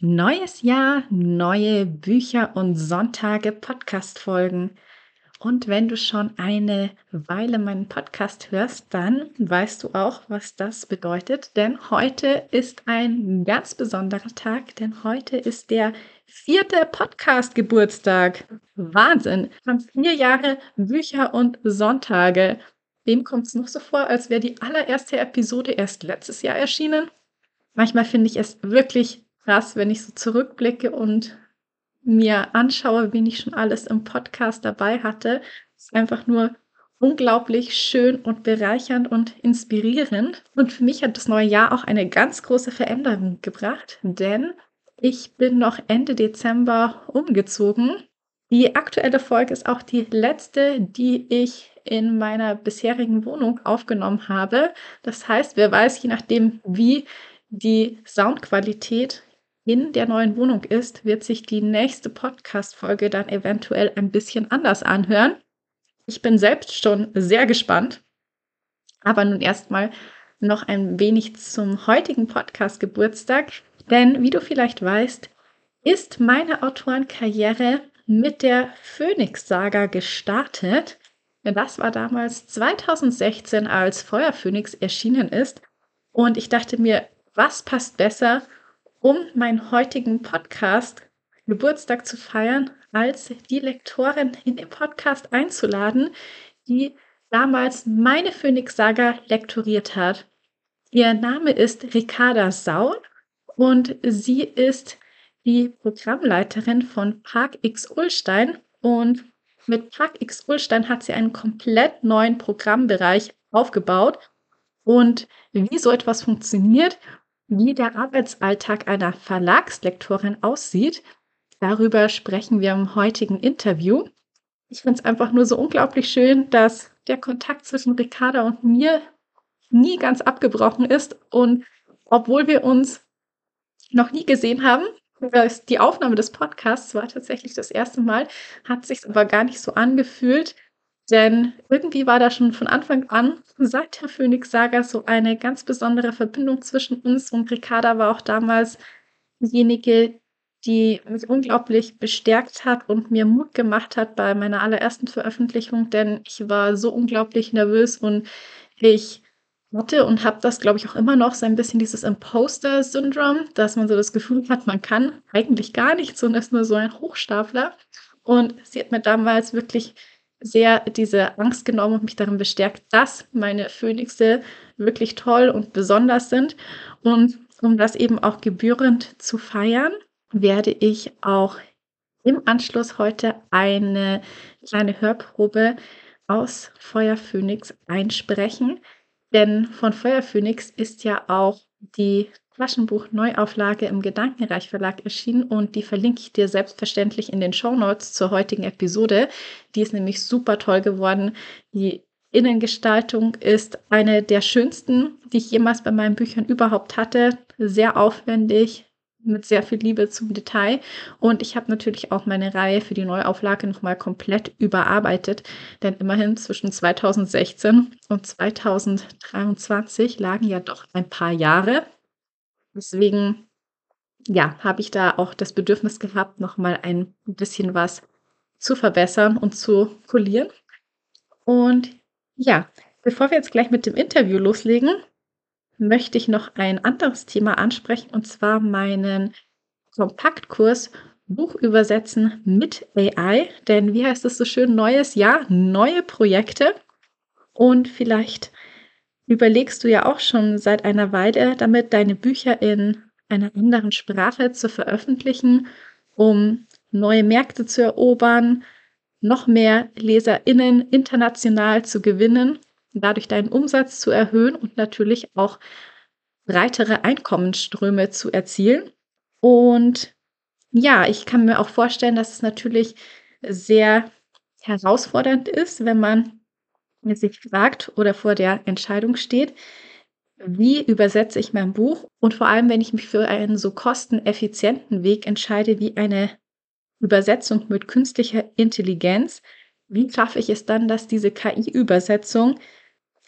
Neues Jahr, neue Bücher und Sonntage Podcast-Folgen. Und wenn du schon eine Weile meinen Podcast hörst, dann weißt du auch, was das bedeutet. Denn heute ist ein ganz besonderer Tag, denn heute ist der vierte Podcast-Geburtstag. Wahnsinn! Schon vier Jahre Bücher und Sonntage. Wem kommt es noch so vor, als wäre die allererste Episode erst letztes Jahr erschienen? Manchmal finde ich es wirklich krass, wenn ich so zurückblicke und mir anschaue, wen ich schon alles im Podcast dabei hatte. Es ist einfach nur unglaublich schön und bereichernd und inspirierend. Und für mich hat das neue Jahr auch eine ganz große Veränderung gebracht, denn ich bin noch Ende Dezember umgezogen. Die aktuelle Folge ist auch die letzte, die ich in meiner bisherigen Wohnung aufgenommen habe. Das heißt, wer weiß, je nachdem, wie die Soundqualität in der neuen Wohnung ist, wird sich die nächste Podcast-Folge dann eventuell ein bisschen anders anhören. Ich bin selbst schon sehr gespannt. Aber nun erstmal noch ein wenig zum heutigen Podcast-Geburtstag. Denn wie du vielleicht weißt, ist meine Autorenkarriere mit der Phoenix-Saga gestartet. Denn das war damals 2016, als Feuerphoenix erschienen ist. Und ich dachte mir, was passt besser, um meinen heutigen Podcast Geburtstag zu feiern, als die Lektorin in den Podcast einzuladen, die damals meine Phoenix-Saga lektoriert hat. Ihr Name ist Ricarda Saul und sie ist die Programmleiterin von Park X Ulstein und mit Park X Ulstein hat sie einen komplett neuen Programmbereich aufgebaut und wie so etwas funktioniert wie der Arbeitsalltag einer Verlagslektorin aussieht, darüber sprechen wir im heutigen Interview. Ich finde es einfach nur so unglaublich schön, dass der Kontakt zwischen Ricarda und mir nie ganz abgebrochen ist. Und obwohl wir uns noch nie gesehen haben, die Aufnahme des Podcasts war tatsächlich das erste Mal, hat sich aber gar nicht so angefühlt, denn irgendwie war da schon von Anfang an, seit der Phoenix-Saga, so eine ganz besondere Verbindung zwischen uns. Und Ricarda war auch damals diejenige, die mich unglaublich bestärkt hat und mir Mut gemacht hat bei meiner allerersten Veröffentlichung, denn ich war so unglaublich nervös und ich hatte und habe das, glaube ich, auch immer noch so ein bisschen dieses Imposter-Syndrom, dass man so das Gefühl hat, man kann eigentlich gar nichts und ist nur so ein Hochstapler. Und sie hat mir damals wirklich sehr diese Angst genommen und mich darin bestärkt, dass meine Phönixe wirklich toll und besonders sind. Und um das eben auch gebührend zu feiern, werde ich auch im Anschluss heute eine kleine Hörprobe aus Feuerphönix einsprechen. Denn von Feuerphönix ist ja auch die Flaschenbuch Neuauflage im Gedankenreich Verlag erschienen und die verlinke ich dir selbstverständlich in den Show Notes zur heutigen Episode. Die ist nämlich super toll geworden. Die Innengestaltung ist eine der schönsten, die ich jemals bei meinen Büchern überhaupt hatte. Sehr aufwendig, mit sehr viel Liebe zum Detail. Und ich habe natürlich auch meine Reihe für die Neuauflage nochmal komplett überarbeitet, denn immerhin zwischen 2016 und 2023 lagen ja doch ein paar Jahre. Deswegen, ja, habe ich da auch das Bedürfnis gehabt, nochmal ein bisschen was zu verbessern und zu polieren. Und ja, bevor wir jetzt gleich mit dem Interview loslegen, möchte ich noch ein anderes Thema ansprechen und zwar meinen Kompaktkurs Buch übersetzen mit AI. Denn wie heißt es so schön, neues Jahr, neue Projekte. Und vielleicht überlegst du ja auch schon seit einer Weile damit, deine Bücher in einer anderen Sprache zu veröffentlichen, um neue Märkte zu erobern, noch mehr Leserinnen international zu gewinnen, dadurch deinen Umsatz zu erhöhen und natürlich auch breitere Einkommensströme zu erzielen. Und ja, ich kann mir auch vorstellen, dass es natürlich sehr herausfordernd ist, wenn man sich fragt oder vor der Entscheidung steht, wie übersetze ich mein Buch und vor allem, wenn ich mich für einen so kosteneffizienten Weg entscheide wie eine Übersetzung mit künstlicher Intelligenz, wie schaffe ich es dann, dass diese KI-Übersetzung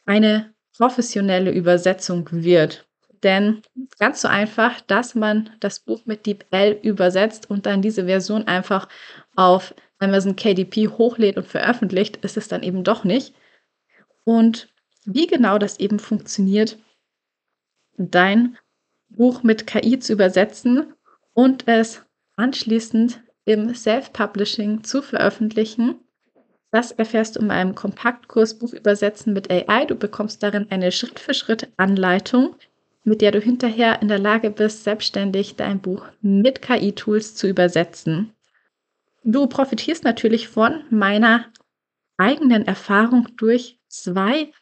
eine professionelle Übersetzung wird? Denn ganz so einfach, dass man das Buch mit DeepL übersetzt und dann diese Version einfach auf Amazon KDP hochlädt und veröffentlicht, ist es dann eben doch nicht. Und wie genau das eben funktioniert, dein Buch mit KI zu übersetzen und es anschließend im Self-Publishing zu veröffentlichen, das erfährst du in meinem Kompaktkurs Buch übersetzen mit AI. Du bekommst darin eine Schritt-für-Schritt-Anleitung, mit der du hinterher in der Lage bist, selbstständig dein Buch mit KI-Tools zu übersetzen. Du profitierst natürlich von meiner eigenen Erfahrung durch zwei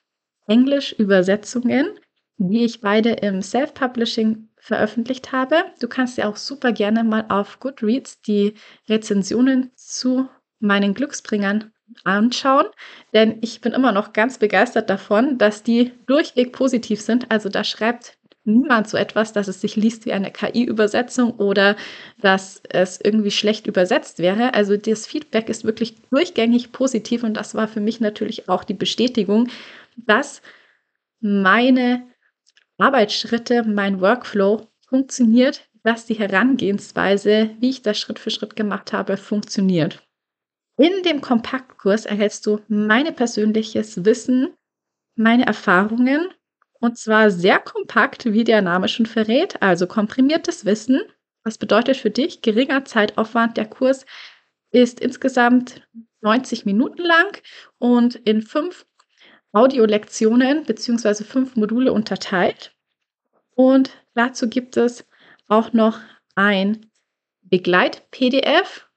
Englisch-Übersetzungen, die ich beide im Self-Publishing veröffentlicht habe. Du kannst dir auch super gerne mal auf Goodreads die Rezensionen zu meinen Glücksbringern anschauen, denn ich bin immer noch ganz begeistert davon, dass die durchweg positiv sind. Also da schreibt niemand so etwas, dass es sich liest wie eine KI-Übersetzung oder dass es irgendwie schlecht übersetzt wäre. Also das Feedback ist wirklich durchgängig positiv und das war für mich natürlich auch die Bestätigung, dass meine Arbeitsschritte, mein Workflow funktioniert, dass die Herangehensweise, wie ich das Schritt für Schritt gemacht habe, funktioniert. In dem Kompaktkurs erhältst du meine persönliches Wissen, meine Erfahrungen und zwar sehr kompakt, wie der Name schon verrät, also komprimiertes Wissen. Was bedeutet für dich geringer Zeitaufwand? Der Kurs ist insgesamt 90 Minuten lang und in fünf Audiolektionen bzw. fünf Module unterteilt. Und dazu gibt es auch noch ein Begleit-PDF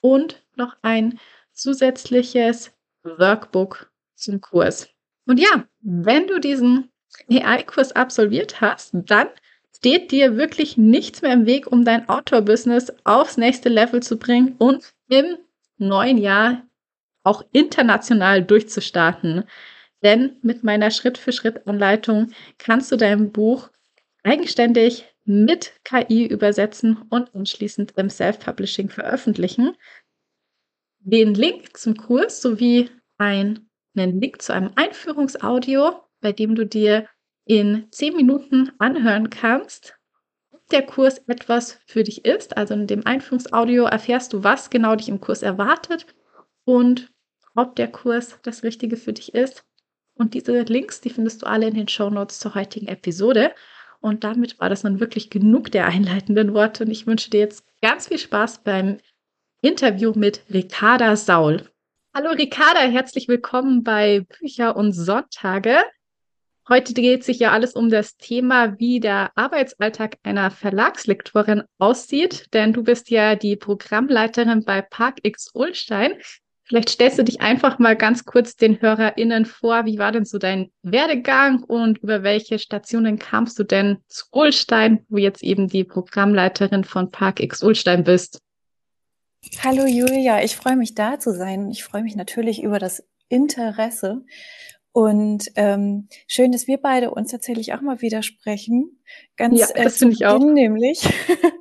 und noch ein zusätzliches Workbook zum Kurs. Und ja, wenn du diesen AI-Kurs absolviert hast, dann steht dir wirklich nichts mehr im Weg, um dein Outdoor-Business aufs nächste Level zu bringen und im neuen Jahr auch international durchzustarten. Denn mit meiner Schritt-für-Schritt-Anleitung kannst du dein Buch eigenständig mit KI übersetzen und anschließend im Self-Publishing veröffentlichen. Den Link zum Kurs sowie einen Link zu einem Einführungsaudio bei dem du dir in zehn Minuten anhören kannst, ob der Kurs etwas für dich ist. Also in dem Einführungsaudio erfährst du, was genau dich im Kurs erwartet und ob der Kurs das Richtige für dich ist. Und diese Links, die findest du alle in den Show Notes zur heutigen Episode. Und damit war das dann wirklich genug der einleitenden Worte. Und ich wünsche dir jetzt ganz viel Spaß beim Interview mit Ricarda Saul. Hallo Ricarda, herzlich willkommen bei Bücher und Sonntage. Heute dreht sich ja alles um das Thema, wie der Arbeitsalltag einer Verlagslektorin aussieht, denn du bist ja die Programmleiterin bei Park X Ulstein. Vielleicht stellst du dich einfach mal ganz kurz den HörerInnen vor. Wie war denn so dein Werdegang und über welche Stationen kamst du denn zu Ulstein, wo jetzt eben die Programmleiterin von Park X Ulstein bist? Hallo Julia, ich freue mich da zu sein. Ich freue mich natürlich über das Interesse und ähm, schön, dass wir beide uns tatsächlich auch mal widersprechen. Ganz ja, das äh, finde ich auch. Nämlich,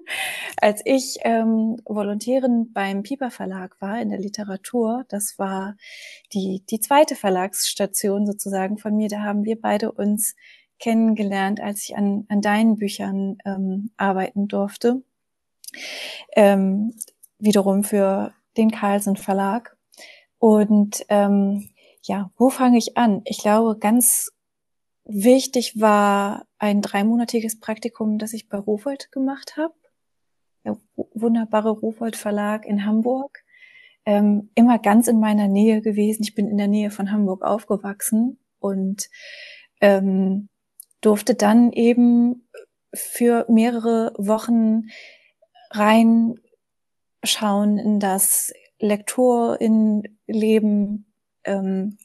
als ich ähm, Volontärin beim Piper Verlag war in der Literatur, das war die, die zweite Verlagsstation sozusagen von mir, da haben wir beide uns kennengelernt, als ich an, an deinen Büchern ähm, arbeiten durfte. Ähm, wiederum für den Carlsen Verlag. Und ähm, ja, wo fange ich an? Ich glaube, ganz wichtig war ein dreimonatiges Praktikum, das ich bei Rowold gemacht habe. Der wunderbare Rowold Verlag in Hamburg. Ähm, immer ganz in meiner Nähe gewesen. Ich bin in der Nähe von Hamburg aufgewachsen und ähm, durfte dann eben für mehrere Wochen reinschauen in das Lektorinnenleben ähm,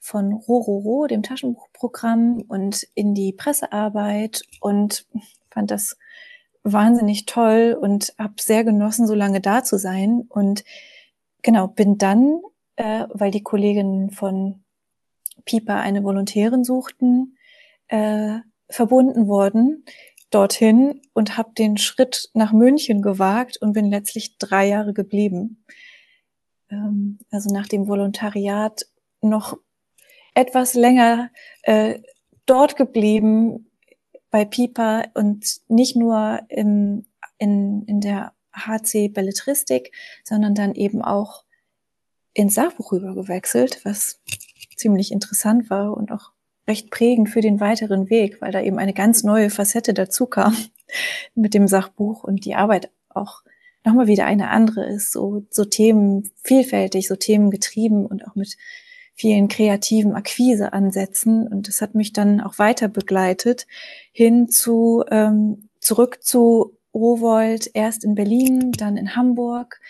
von Rororo, dem Taschenbuchprogramm und in die Pressearbeit und fand das wahnsinnig toll und habe sehr genossen, so lange da zu sein. Und genau, bin dann, äh, weil die Kolleginnen von Pipa eine Volontärin suchten, äh, verbunden worden dorthin und habe den Schritt nach München gewagt und bin letztlich drei Jahre geblieben. Ähm, also nach dem Volontariat noch etwas länger äh, dort geblieben bei Pipa und nicht nur im, in, in der HC Belletristik, sondern dann eben auch ins Sachbuch rübergewechselt, was ziemlich interessant war und auch recht prägend für den weiteren Weg, weil da eben eine ganz neue Facette dazu kam mit dem Sachbuch und die Arbeit auch nochmal wieder eine andere ist, so, so Themen vielfältig, so Themen getrieben und auch mit vielen kreativen Akquiseansätzen. Und das hat mich dann auch weiter begleitet hin zu, ähm, zurück zu Rowold, erst in Berlin, dann in Hamburg,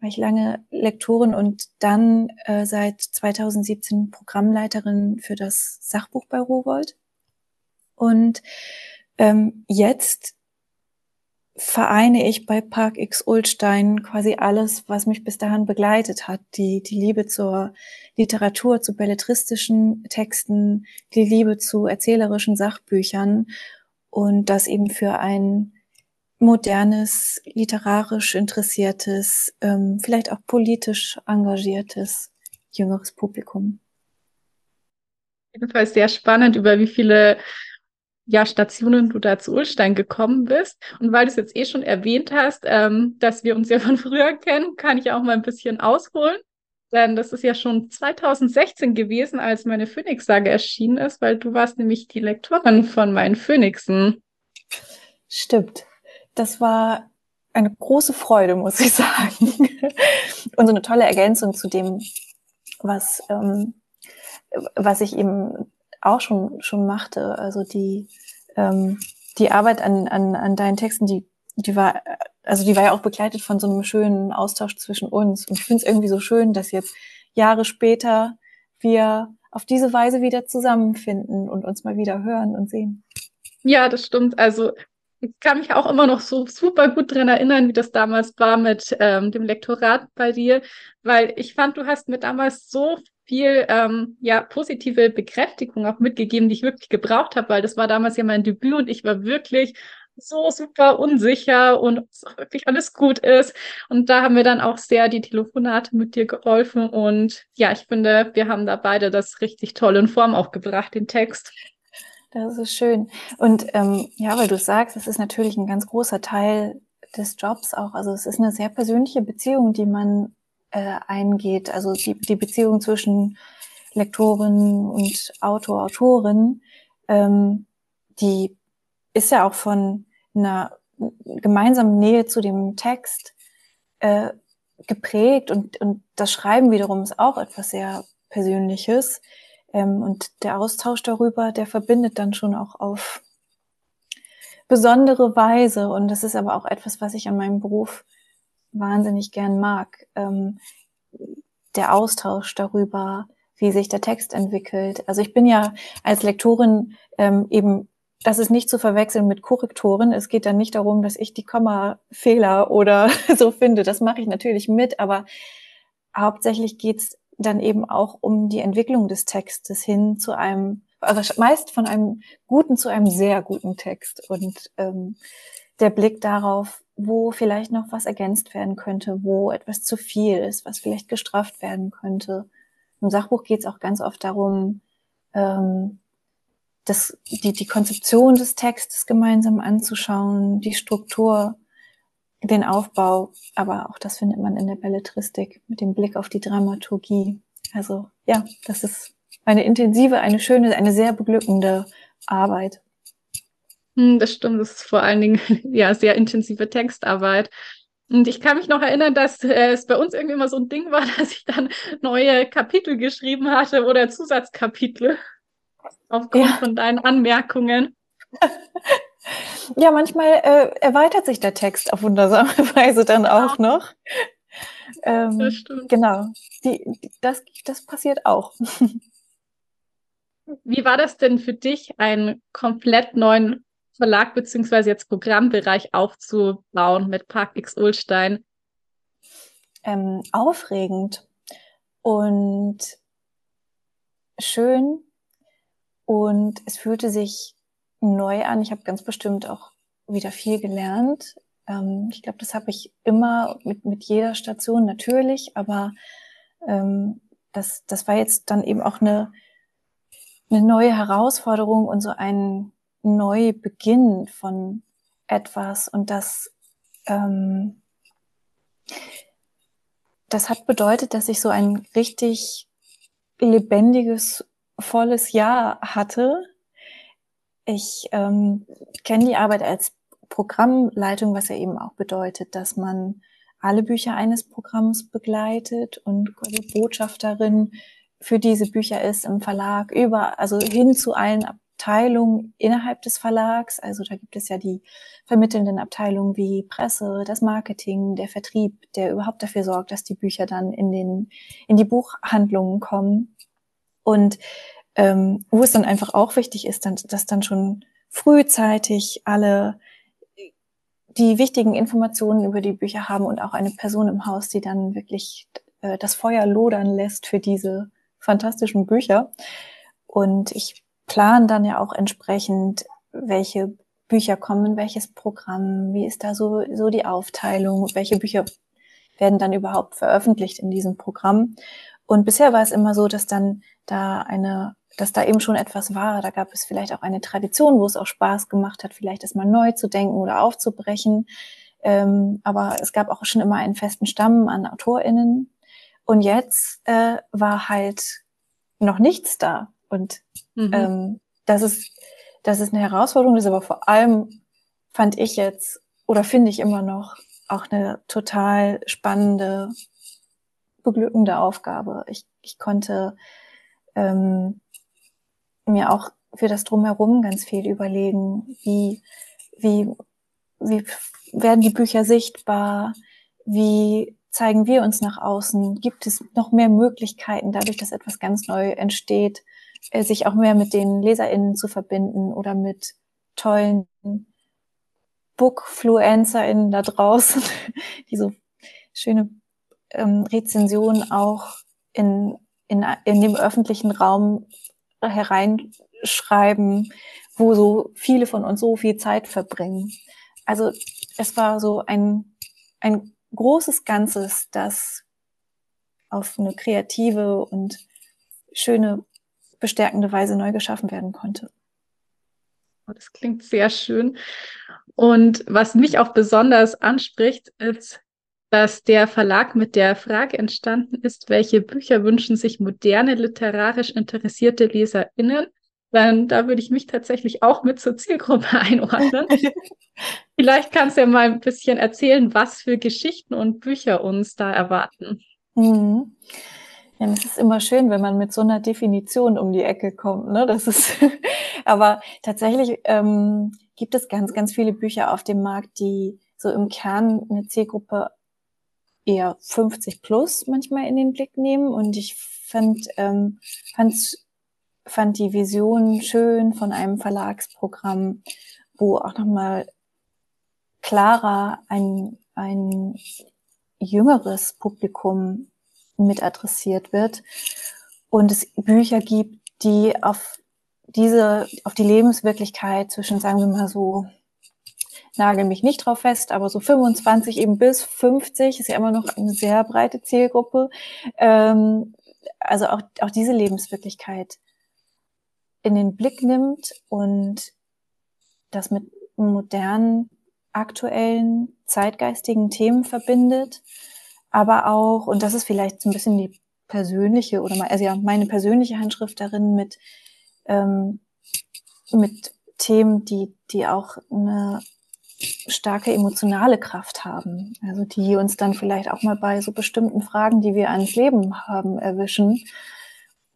war ich lange Lektorin und dann äh, seit 2017 Programmleiterin für das Sachbuch bei Rowold. Und ähm, jetzt vereine ich bei Park X Ulstein quasi alles, was mich bis dahin begleitet hat. Die, die Liebe zur Literatur, zu belletristischen Texten, die Liebe zu erzählerischen Sachbüchern und das eben für ein modernes, literarisch interessiertes, ähm, vielleicht auch politisch engagiertes jüngeres Publikum. Jedenfalls sehr spannend, über wie viele ja, Stationen du da zu Ulstein gekommen bist. Und weil du es jetzt eh schon erwähnt hast, ähm, dass wir uns ja von früher kennen, kann ich auch mal ein bisschen ausholen. Denn das ist ja schon 2016 gewesen, als meine Phoenix-Sage erschienen ist, weil du warst nämlich die Lektorin von meinen Phoenixen. Stimmt das war eine große Freude, muss ich sagen. Und so eine tolle Ergänzung zu dem, was, ähm, was ich eben auch schon, schon machte. Also die, ähm, die Arbeit an, an, an deinen Texten, die, die war, also die war ja auch begleitet von so einem schönen Austausch zwischen uns. Und ich finde es irgendwie so schön, dass jetzt Jahre später wir auf diese Weise wieder zusammenfinden und uns mal wieder hören und sehen. Ja, das stimmt. Also ich kann mich auch immer noch so super gut dran erinnern, wie das damals war mit ähm, dem Lektorat bei dir, weil ich fand, du hast mir damals so viel ähm, ja positive Bekräftigung auch mitgegeben, die ich wirklich gebraucht habe, weil das war damals ja mein Debüt und ich war wirklich so super unsicher und ob es wirklich alles gut ist. Und da haben wir dann auch sehr die Telefonate mit dir geholfen. Und ja, ich finde, wir haben da beide das richtig toll in Form auch gebracht, den Text. Das ist schön. Und ähm, ja, weil du sagst, es ist natürlich ein ganz großer Teil des Jobs auch. Also es ist eine sehr persönliche Beziehung, die man äh, eingeht. Also die, die Beziehung zwischen Lektorin und Autor, Autorin, ähm, die ist ja auch von einer gemeinsamen Nähe zu dem Text äh, geprägt und, und das Schreiben wiederum ist auch etwas sehr Persönliches. Ähm, und der Austausch darüber, der verbindet dann schon auch auf besondere Weise. Und das ist aber auch etwas, was ich an meinem Beruf wahnsinnig gern mag. Ähm, der Austausch darüber, wie sich der Text entwickelt. Also ich bin ja als Lektorin ähm, eben, das ist nicht zu verwechseln mit Korrektoren. Es geht dann nicht darum, dass ich die Kommafehler oder so finde. Das mache ich natürlich mit, aber hauptsächlich geht's dann eben auch um die Entwicklung des Textes hin zu einem, also meist von einem guten zu einem sehr guten Text und ähm, der Blick darauf, wo vielleicht noch was ergänzt werden könnte, wo etwas zu viel ist, was vielleicht gestrafft werden könnte. Im Sachbuch geht es auch ganz oft darum, ähm, das, die, die Konzeption des Textes gemeinsam anzuschauen, die Struktur den Aufbau, aber auch das findet man in der Belletristik mit dem Blick auf die Dramaturgie. Also ja, das ist eine intensive, eine schöne, eine sehr beglückende Arbeit. Hm, das stimmt, das ist vor allen Dingen ja sehr intensive Textarbeit. Und ich kann mich noch erinnern, dass äh, es bei uns irgendwie immer so ein Ding war, dass ich dann neue Kapitel geschrieben hatte oder Zusatzkapitel aufgrund ja. von deinen Anmerkungen. Ja, manchmal äh, erweitert sich der Text auf wundersame Weise dann auch ja. noch. Ähm, das stimmt. Genau, die, das, das passiert auch. Wie war das denn für dich, einen komplett neuen Verlag beziehungsweise jetzt Programmbereich aufzubauen mit Park X Ulstein? Ähm, aufregend und schön und es fühlte sich neu an. Ich habe ganz bestimmt auch wieder viel gelernt. Ähm, ich glaube, das habe ich immer mit, mit jeder Station natürlich, aber ähm, das, das war jetzt dann eben auch eine, eine neue Herausforderung und so ein Neubeginn von etwas. Und das, ähm, das hat bedeutet, dass ich so ein richtig lebendiges, volles Jahr hatte. Ich ähm, kenne die Arbeit als Programmleitung, was ja eben auch bedeutet, dass man alle Bücher eines Programms begleitet und Botschafterin für diese Bücher ist im Verlag, über, also hin zu allen Abteilungen innerhalb des Verlags. Also da gibt es ja die vermittelnden Abteilungen wie Presse, das Marketing, der Vertrieb, der überhaupt dafür sorgt, dass die Bücher dann in den, in die Buchhandlungen kommen. Und ähm, wo es dann einfach auch wichtig ist, dann, dass dann schon frühzeitig alle die wichtigen Informationen über die Bücher haben und auch eine Person im Haus, die dann wirklich äh, das Feuer lodern lässt für diese fantastischen Bücher. Und ich plane dann ja auch entsprechend, welche Bücher kommen, welches Programm, wie ist da so, so die Aufteilung, welche Bücher werden dann überhaupt veröffentlicht in diesem Programm. Und bisher war es immer so, dass dann da eine dass da eben schon etwas war. Da gab es vielleicht auch eine Tradition, wo es auch Spaß gemacht hat, vielleicht das mal neu zu denken oder aufzubrechen. Ähm, aber es gab auch schon immer einen festen Stamm an AutorInnen. Und jetzt äh, war halt noch nichts da. Und mhm. ähm, das ist, das ist eine Herausforderung, das ist aber vor allem fand ich jetzt oder finde ich immer noch auch eine total spannende, beglückende Aufgabe. Ich, ich konnte ähm, mir auch für das Drumherum ganz viel überlegen. Wie, wie, wie werden die Bücher sichtbar? Wie zeigen wir uns nach außen? Gibt es noch mehr Möglichkeiten, dadurch, dass etwas ganz neu entsteht, sich auch mehr mit den LeserInnen zu verbinden oder mit tollen BookfluencerInnen da draußen, die so schöne ähm, Rezensionen auch in, in, in dem öffentlichen Raum hereinschreiben, wo so viele von uns so viel Zeit verbringen. Also es war so ein, ein großes Ganzes, das auf eine kreative und schöne, bestärkende Weise neu geschaffen werden konnte. Oh, das klingt sehr schön. Und was mich auch besonders anspricht, ist, dass der Verlag mit der Frage entstanden ist, welche Bücher wünschen sich moderne literarisch interessierte LeserInnen? Dann da würde ich mich tatsächlich auch mit zur Zielgruppe einordnen. Vielleicht kannst du ja mal ein bisschen erzählen, was für Geschichten und Bücher uns da erwarten. Mhm. Ja, es ist immer schön, wenn man mit so einer Definition um die Ecke kommt. Ne? Das ist, aber tatsächlich ähm, gibt es ganz, ganz viele Bücher auf dem Markt, die so im Kern eine Zielgruppe eher 50 plus manchmal in den Blick nehmen. Und ich fand, ähm, fand, fand die Vision schön von einem Verlagsprogramm, wo auch nochmal klarer ein, ein jüngeres Publikum mit adressiert wird und es Bücher gibt, die auf diese, auf die Lebenswirklichkeit zwischen, sagen wir mal so, nagel mich nicht drauf fest, aber so 25 eben bis 50 ist ja immer noch eine sehr breite Zielgruppe. Ähm, also auch, auch diese Lebenswirklichkeit in den Blick nimmt und das mit modernen, aktuellen, zeitgeistigen Themen verbindet, aber auch, und das ist vielleicht so ein bisschen die persönliche oder mal, also ja, meine persönliche Handschrift darin mit, ähm, mit Themen, die, die auch eine starke emotionale Kraft haben. Also die uns dann vielleicht auch mal bei so bestimmten Fragen, die wir ans Leben haben, erwischen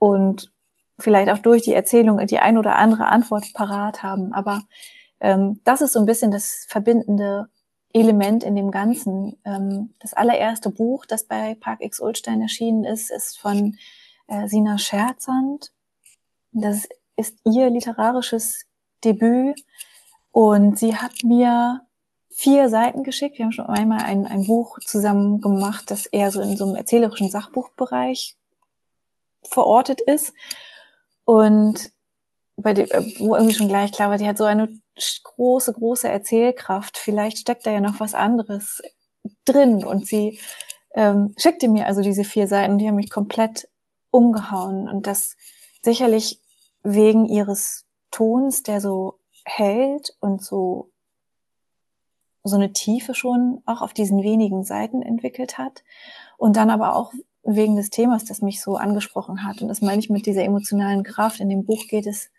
und vielleicht auch durch die Erzählung die ein oder andere Antwort parat haben. Aber ähm, das ist so ein bisschen das verbindende Element in dem Ganzen. Ähm, das allererste Buch, das bei Park X Ulstein erschienen ist, ist von äh, Sina Scherzand. Das ist ihr literarisches Debüt und sie hat mir vier Seiten geschickt. Wir haben schon einmal ein, ein Buch zusammen gemacht, das eher so in so einem erzählerischen Sachbuchbereich verortet ist. Und bei dem, äh, wo irgendwie schon gleich klar war, die hat so eine große, große Erzählkraft. Vielleicht steckt da ja noch was anderes drin. Und sie ähm, schickte mir also diese vier Seiten, die haben mich komplett umgehauen. Und das sicherlich wegen ihres Tons, der so hält und so so eine Tiefe schon auch auf diesen wenigen Seiten entwickelt hat. Und dann aber auch wegen des Themas, das mich so angesprochen hat. Und das meine ich mit dieser emotionalen Kraft. In dem Buch geht es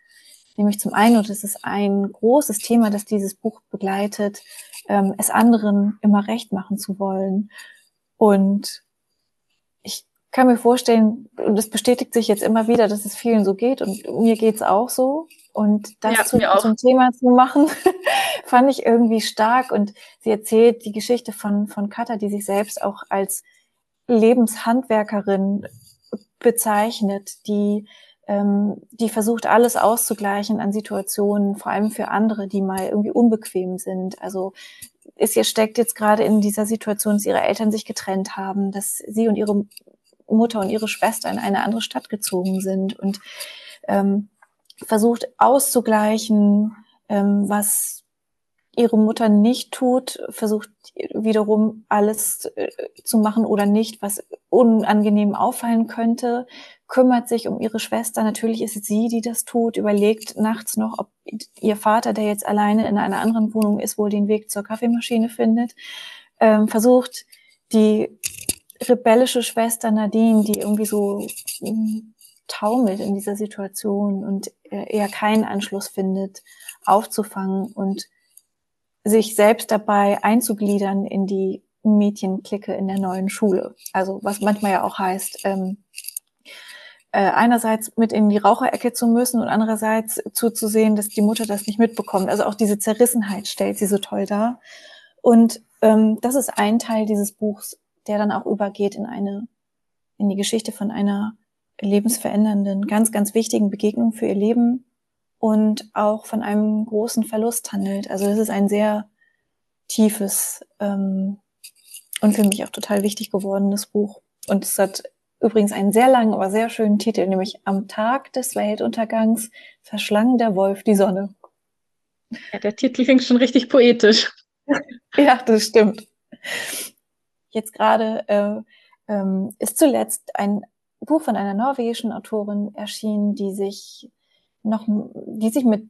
nämlich zum einen, und das ist ein großes Thema, das dieses Buch begleitet, ähm, es anderen immer recht machen zu wollen. Und ich kann mir vorstellen, und es bestätigt sich jetzt immer wieder, dass es vielen so geht und mir geht's auch so. Und das ja, zu, zum Thema zu machen, fand ich irgendwie stark. Und sie erzählt die Geschichte von, von Katha, die sich selbst auch als Lebenshandwerkerin bezeichnet, die, ähm, die versucht, alles auszugleichen an Situationen, vor allem für andere, die mal irgendwie unbequem sind. Also ist ihr steckt jetzt gerade in dieser Situation, dass ihre Eltern sich getrennt haben, dass sie und ihre Mutter und ihre Schwester in eine andere Stadt gezogen sind und ähm, versucht auszugleichen, ähm, was ihre Mutter nicht tut, versucht wiederum alles äh, zu machen oder nicht, was unangenehm auffallen könnte, kümmert sich um ihre Schwester. Natürlich ist es sie, die das tut, überlegt nachts noch, ob ihr Vater, der jetzt alleine in einer anderen Wohnung ist, wohl den Weg zur Kaffeemaschine findet. Ähm, versucht die rebellische Schwester Nadine, die irgendwie so hm, taumelt in dieser Situation und äh, eher keinen Anschluss findet, aufzufangen und sich selbst dabei einzugliedern in die Mädchenklicke in der neuen Schule. Also was manchmal ja auch heißt, ähm, äh, einerseits mit in die Raucherecke zu müssen und andererseits zuzusehen, dass die Mutter das nicht mitbekommt. Also auch diese Zerrissenheit stellt sie so toll dar. Und ähm, das ist ein Teil dieses Buchs, der dann auch übergeht in eine, in die Geschichte von einer lebensverändernden, ganz, ganz wichtigen Begegnung für ihr Leben und auch von einem großen Verlust handelt. Also es ist ein sehr tiefes ähm, und für mich auch total wichtig gewordenes Buch. Und es hat übrigens einen sehr langen, aber sehr schönen Titel, nämlich Am Tag des Weltuntergangs verschlang der Wolf die Sonne. Ja, der Titel klingt schon richtig poetisch. ja, das stimmt. Jetzt gerade äh, ähm, ist zuletzt ein Buch von einer norwegischen Autorin erschienen, die sich noch, die sich mit,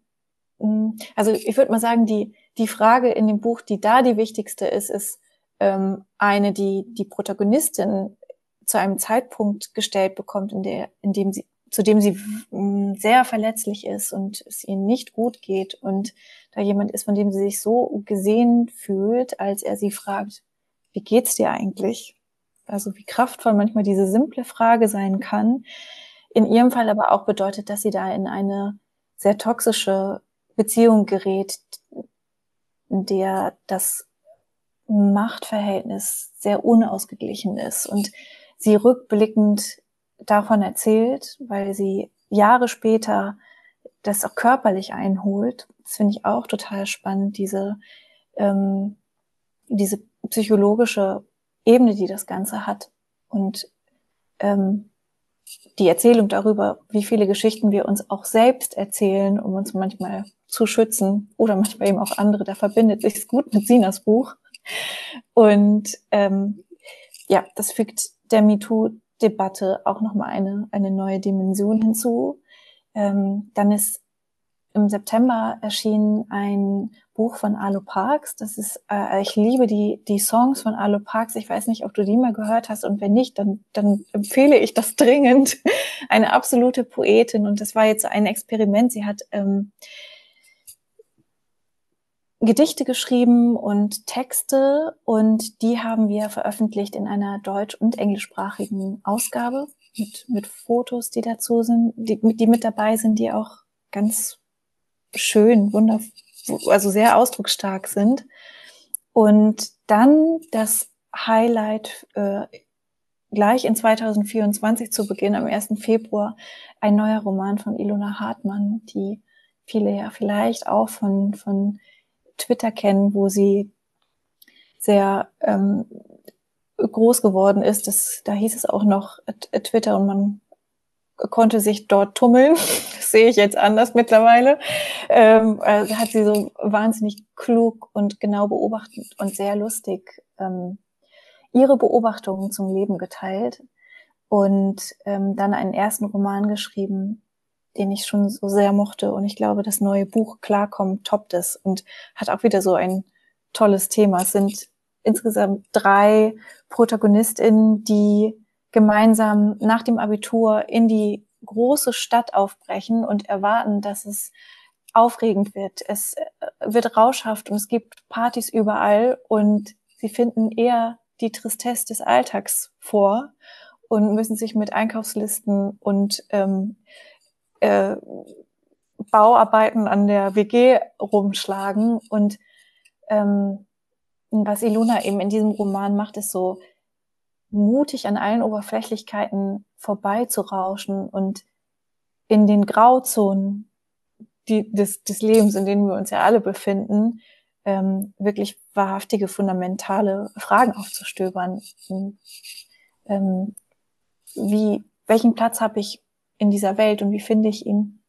also ich würde mal sagen, die, die Frage in dem Buch, die da die wichtigste ist, ist ähm, eine, die die Protagonistin zu einem Zeitpunkt gestellt bekommt, in der, in dem sie, zu dem sie hm, sehr verletzlich ist und es ihr nicht gut geht und da jemand ist, von dem sie sich so gesehen fühlt, als er sie fragt, wie geht's dir eigentlich? Also wie kraftvoll manchmal diese simple Frage sein kann, in ihrem Fall aber auch bedeutet, dass sie da in eine sehr toxische Beziehung gerät, in der das Machtverhältnis sehr unausgeglichen ist und sie rückblickend davon erzählt, weil sie Jahre später das auch körperlich einholt. Das finde ich auch total spannend, diese, ähm, diese psychologische Ebene, die das Ganze hat. Und ähm, die Erzählung darüber, wie viele Geschichten wir uns auch selbst erzählen, um uns manchmal zu schützen oder manchmal eben auch andere. Da verbindet sich's gut mit Sinas Buch. Und ähm, ja, das fügt der MeToo-Debatte auch nochmal eine, eine neue Dimension hinzu. Ähm, dann ist im September erschien ein Buch von Alo Parks. Das ist, äh, ich liebe die, die Songs von Alo Parks. Ich weiß nicht, ob du die mal gehört hast und wenn nicht, dann, dann empfehle ich das dringend. Eine absolute Poetin und das war jetzt ein Experiment. Sie hat ähm, Gedichte geschrieben und Texte und die haben wir veröffentlicht in einer deutsch- und englischsprachigen Ausgabe mit, mit Fotos, die dazu sind, die, die mit dabei sind, die auch ganz schön, wundervoll, also sehr ausdrucksstark sind. Und dann das Highlight äh, gleich in 2024 zu Beginn, am 1. Februar, ein neuer Roman von Ilona Hartmann, die viele ja vielleicht auch von, von Twitter kennen, wo sie sehr ähm, groß geworden ist. Das, da hieß es auch noch Twitter und man konnte sich dort tummeln. Das sehe ich jetzt anders mittlerweile. Ähm, also hat sie so wahnsinnig klug und genau beobachtend und sehr lustig ähm, ihre Beobachtungen zum Leben geteilt und ähm, dann einen ersten Roman geschrieben, den ich schon so sehr mochte. Und ich glaube, das neue Buch Klarkommen toppt es und hat auch wieder so ein tolles Thema. Es sind insgesamt drei ProtagonistInnen, die gemeinsam nach dem Abitur in die große Stadt aufbrechen und erwarten, dass es aufregend wird. Es äh, wird rauschhaft und es gibt Partys überall und sie finden eher die Tristesse des Alltags vor und müssen sich mit Einkaufslisten und ähm, äh, Bauarbeiten an der WG rumschlagen. Und ähm, was Ilona eben in diesem Roman macht, ist so mutig an allen Oberflächlichkeiten vorbeizurauschen und in den Grauzonen die, des, des Lebens, in denen wir uns ja alle befinden, ähm, wirklich wahrhaftige, fundamentale Fragen aufzustöbern. Ähm, wie, welchen Platz habe ich in dieser Welt und wie finde ich ihn?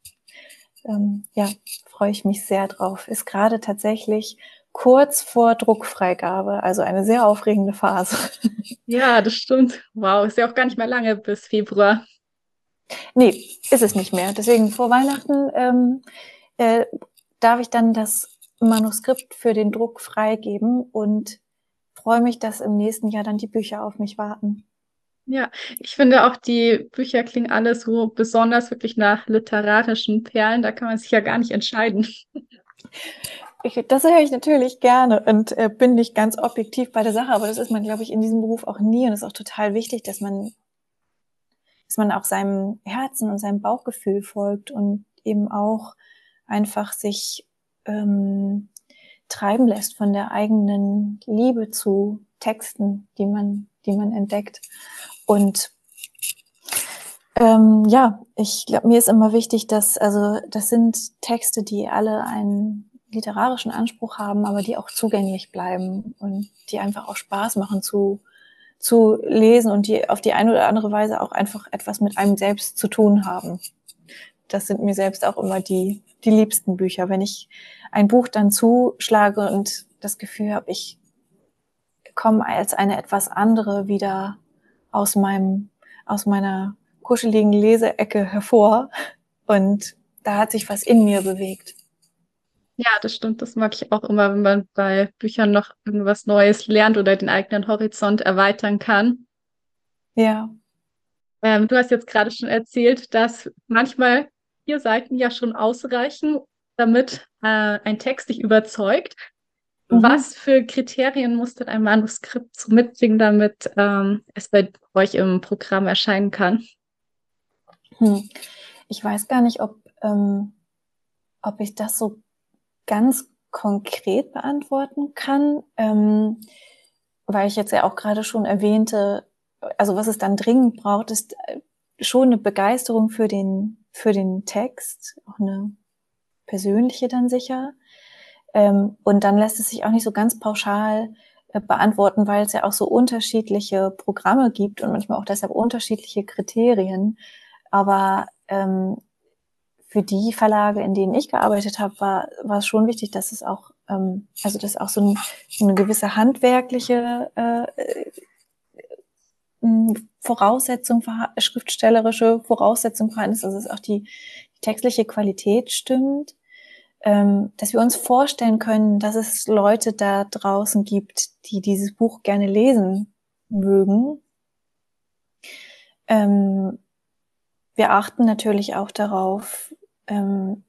Ähm, ja, freue ich mich sehr drauf. Ist gerade tatsächlich kurz vor Druckfreigabe, also eine sehr aufregende Phase. Ja, das stimmt. Wow, ist ja auch gar nicht mehr lange bis Februar. Nee, ist es nicht mehr. Deswegen vor Weihnachten ähm, äh, darf ich dann das Manuskript für den Druck freigeben und freue mich, dass im nächsten Jahr dann die Bücher auf mich warten. Ja, ich finde auch, die Bücher klingen alle so besonders wirklich nach literarischen Perlen. Da kann man sich ja gar nicht entscheiden. Ich, das höre ich natürlich gerne und äh, bin nicht ganz objektiv bei der Sache, aber das ist man, glaube ich, in diesem Beruf auch nie und ist auch total wichtig, dass man, dass man auch seinem Herzen und seinem Bauchgefühl folgt und eben auch einfach sich ähm, treiben lässt von der eigenen Liebe zu Texten, die man, die man entdeckt. Und ähm, ja, ich glaube, mir ist immer wichtig, dass, also das sind Texte, die alle einen literarischen Anspruch haben, aber die auch zugänglich bleiben und die einfach auch Spaß machen zu, zu lesen und die auf die eine oder andere Weise auch einfach etwas mit einem selbst zu tun haben. Das sind mir selbst auch immer die, die liebsten Bücher. Wenn ich ein Buch dann zuschlage und das Gefühl habe, ich komme als eine etwas andere wieder aus meinem, aus meiner kuscheligen Leseecke hervor und da hat sich was in mir bewegt. Ja, das stimmt. Das mag ich auch immer, wenn man bei Büchern noch irgendwas Neues lernt oder den eigenen Horizont erweitern kann. Ja. Ähm, du hast jetzt gerade schon erzählt, dass manchmal vier Seiten ja schon ausreichen, damit äh, ein Text dich überzeugt. Mhm. Was für Kriterien muss denn ein Manuskript so mitbringen, damit ähm, es bei euch im Programm erscheinen kann? Hm. Ich weiß gar nicht, ob, ähm, ob ich das so ganz konkret beantworten kann, ähm, weil ich jetzt ja auch gerade schon erwähnte, also was es dann dringend braucht, ist äh, schon eine Begeisterung für den, für den Text, auch eine persönliche dann sicher. Ähm, und dann lässt es sich auch nicht so ganz pauschal äh, beantworten, weil es ja auch so unterschiedliche Programme gibt und manchmal auch deshalb unterschiedliche Kriterien. Aber ähm, für die Verlage, in denen ich gearbeitet habe, war, war es schon wichtig, dass es auch, ähm, also dass auch so, ein, eine gewisse handwerkliche äh, äh, Voraussetzung, schriftstellerische Voraussetzung vorhanden ist, also dass auch die, die textliche Qualität stimmt, ähm, dass wir uns vorstellen können, dass es Leute da draußen gibt, die dieses Buch gerne lesen mögen. Ähm, wir achten natürlich auch darauf, ähm,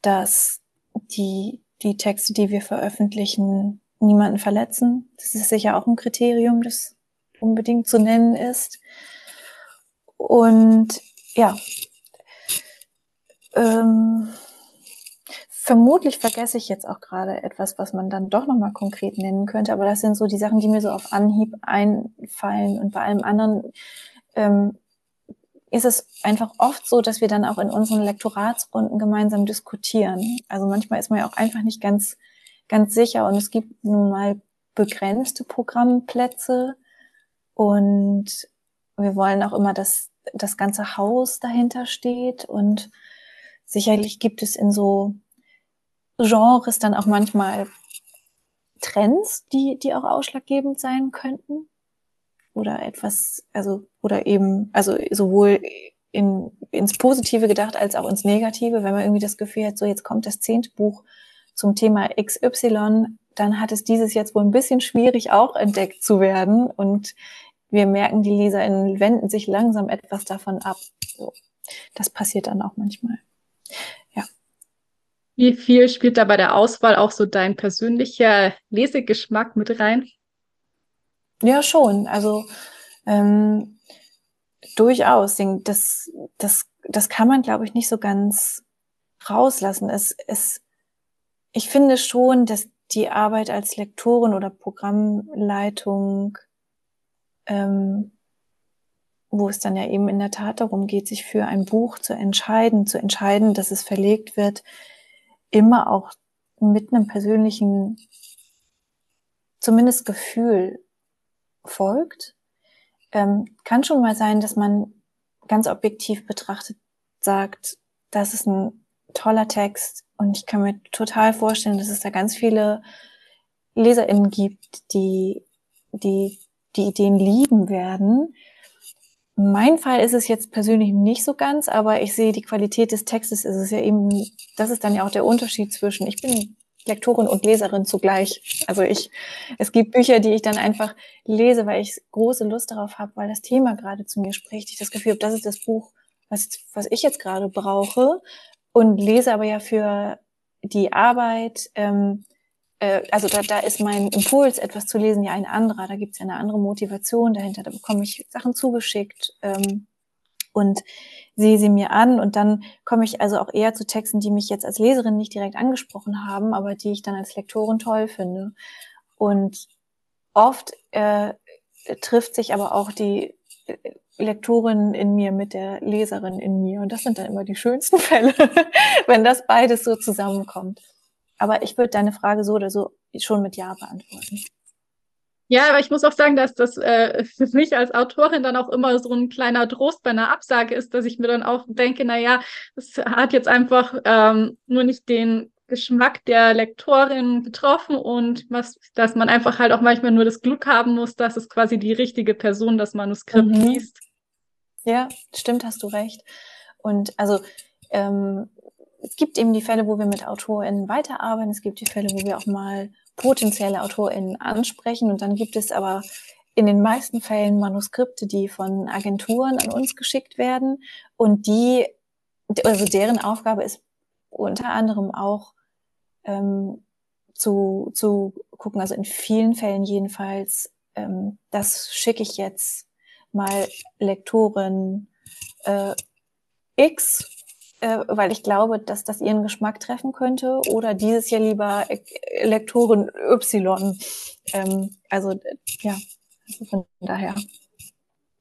dass die, die Texte, die wir veröffentlichen, niemanden verletzen. Das ist sicher auch ein Kriterium, das unbedingt zu nennen ist. Und ja, ähm, vermutlich vergesse ich jetzt auch gerade etwas, was man dann doch nochmal konkret nennen könnte, aber das sind so die Sachen, die mir so auf Anhieb einfallen. Und bei allem anderen ähm, ist es einfach oft so, dass wir dann auch in unseren Lektoratsrunden gemeinsam diskutieren. Also manchmal ist man ja auch einfach nicht ganz, ganz sicher. Und es gibt nun mal begrenzte Programmplätze. Und wir wollen auch immer, dass das ganze Haus dahinter steht. Und sicherlich gibt es in so Genres dann auch manchmal Trends, die, die auch ausschlaggebend sein könnten. Oder etwas, also, oder eben, also sowohl in, ins Positive gedacht als auch ins Negative, wenn man irgendwie das Gefühl hat, so jetzt kommt das zehnte Buch zum Thema XY, dann hat es dieses jetzt wohl ein bisschen schwierig auch entdeckt zu werden und wir merken, die LeserInnen wenden sich langsam etwas davon ab. So. Das passiert dann auch manchmal. Wie viel spielt da bei der Auswahl auch so dein persönlicher Lesegeschmack mit rein? Ja, schon. Also ähm, durchaus. Das, das, das kann man, glaube ich, nicht so ganz rauslassen. Es, es, ich finde schon, dass die Arbeit als Lektorin oder Programmleitung, ähm, wo es dann ja eben in der Tat darum geht, sich für ein Buch zu entscheiden, zu entscheiden, dass es verlegt wird, immer auch mit einem persönlichen, zumindest Gefühl folgt. Ähm, kann schon mal sein, dass man ganz objektiv betrachtet sagt, das ist ein toller Text und ich kann mir total vorstellen, dass es da ganz viele LeserInnen gibt, die, die die Ideen lieben werden mein Fall ist es jetzt persönlich nicht so ganz, aber ich sehe die Qualität des Textes ist es ja eben, das ist dann ja auch der Unterschied zwischen, ich bin Lektorin und Leserin zugleich. Also ich, es gibt Bücher, die ich dann einfach lese, weil ich große Lust darauf habe, weil das Thema gerade zu mir spricht. Ich das Gefühl habe, das ist das Buch, was, was ich jetzt gerade brauche und lese aber ja für die Arbeit, ähm, äh, also da, da ist mein Impuls, etwas zu lesen, ja ein anderer. Da gibt es ja eine andere Motivation dahinter. Da bekomme ich Sachen zugeschickt ähm, und sehe sie mir an und dann komme ich also auch eher zu Texten, die mich jetzt als Leserin nicht direkt angesprochen haben, aber die ich dann als Lektorin toll finde. Und oft äh, trifft sich aber auch die äh, Lektorin in mir mit der Leserin in mir. Und das sind dann immer die schönsten Fälle, wenn das beides so zusammenkommt. Aber ich würde deine Frage so oder so schon mit Ja beantworten. Ja, aber ich muss auch sagen, dass das äh, für mich als Autorin dann auch immer so ein kleiner Trost bei einer Absage ist, dass ich mir dann auch denke, na ja, es hat jetzt einfach ähm, nur nicht den Geschmack der Lektorin getroffen und was, dass man einfach halt auch manchmal nur das Glück haben muss, dass es quasi die richtige Person das Manuskript mhm. liest. Ja, stimmt, hast du recht. Und also ähm, es gibt eben die Fälle, wo wir mit AutorInnen weiterarbeiten. Es gibt die Fälle, wo wir auch mal potenzielle AutorInnen ansprechen. Und dann gibt es aber in den meisten Fällen Manuskripte, die von Agenturen an uns geschickt werden und die, also deren Aufgabe ist unter anderem auch ähm, zu, zu gucken, also in vielen Fällen jedenfalls, ähm, das schicke ich jetzt mal Lektorin äh, X äh, weil ich glaube, dass das ihren Geschmack treffen könnte oder dieses Jahr lieber Lektoren Y. Ähm, also ja, also von daher.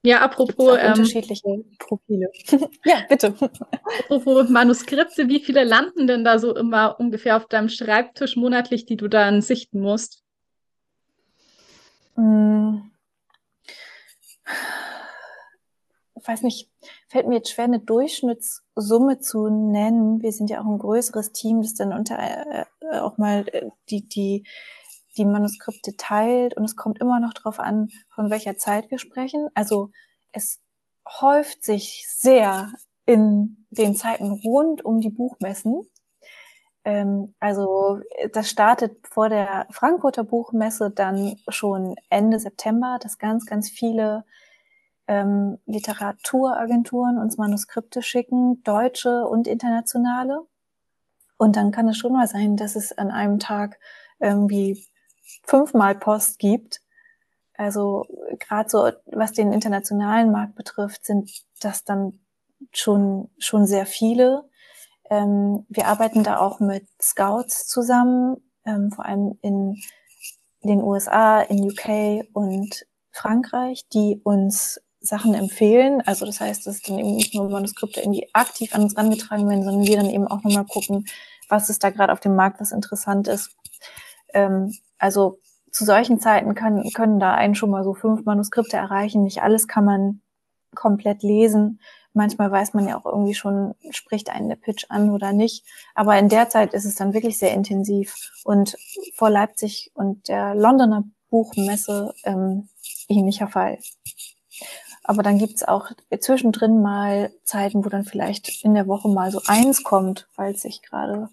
Ja, apropos ähm, unterschiedliche Profile. ja, bitte. Apropos Manuskripte, wie viele landen denn da so immer ungefähr auf deinem Schreibtisch monatlich, die du dann sichten musst? Hm. Ich weiß nicht, fällt mir jetzt schwer, eine Durchschnittssumme zu nennen. Wir sind ja auch ein größeres Team, das dann unter äh, auch mal äh, die, die, die Manuskripte teilt. Und es kommt immer noch darauf an, von welcher Zeit wir sprechen. Also es häuft sich sehr in den Zeiten rund um die Buchmessen. Ähm, also das startet vor der Frankfurter Buchmesse dann schon Ende September, dass ganz, ganz viele ähm, Literaturagenturen uns Manuskripte schicken, deutsche und internationale. Und dann kann es schon mal sein, dass es an einem Tag irgendwie fünfmal Post gibt. Also gerade so, was den internationalen Markt betrifft, sind das dann schon schon sehr viele. ähm, wir arbeiten da auch mit Scouts zusammen, ähm, vor allem in den USA, in UK und Frankreich, die uns Sachen empfehlen. Also das heißt, dass dann eben nicht nur Manuskripte irgendwie aktiv an uns rangetragen werden, sondern wir dann eben auch nochmal gucken, was ist da gerade auf dem Markt, was interessant ist. Ähm, also zu solchen Zeiten können, können da einen schon mal so fünf Manuskripte erreichen. Nicht alles kann man komplett lesen. Manchmal weiß man ja auch irgendwie schon, spricht einen der Pitch an oder nicht. Aber in der Zeit ist es dann wirklich sehr intensiv. Und vor Leipzig und der Londoner Buchmesse ähm, ähnlicher Fall. Aber dann gibt's auch zwischendrin mal Zeiten, wo dann vielleicht in der Woche mal so eins kommt, weil es sich gerade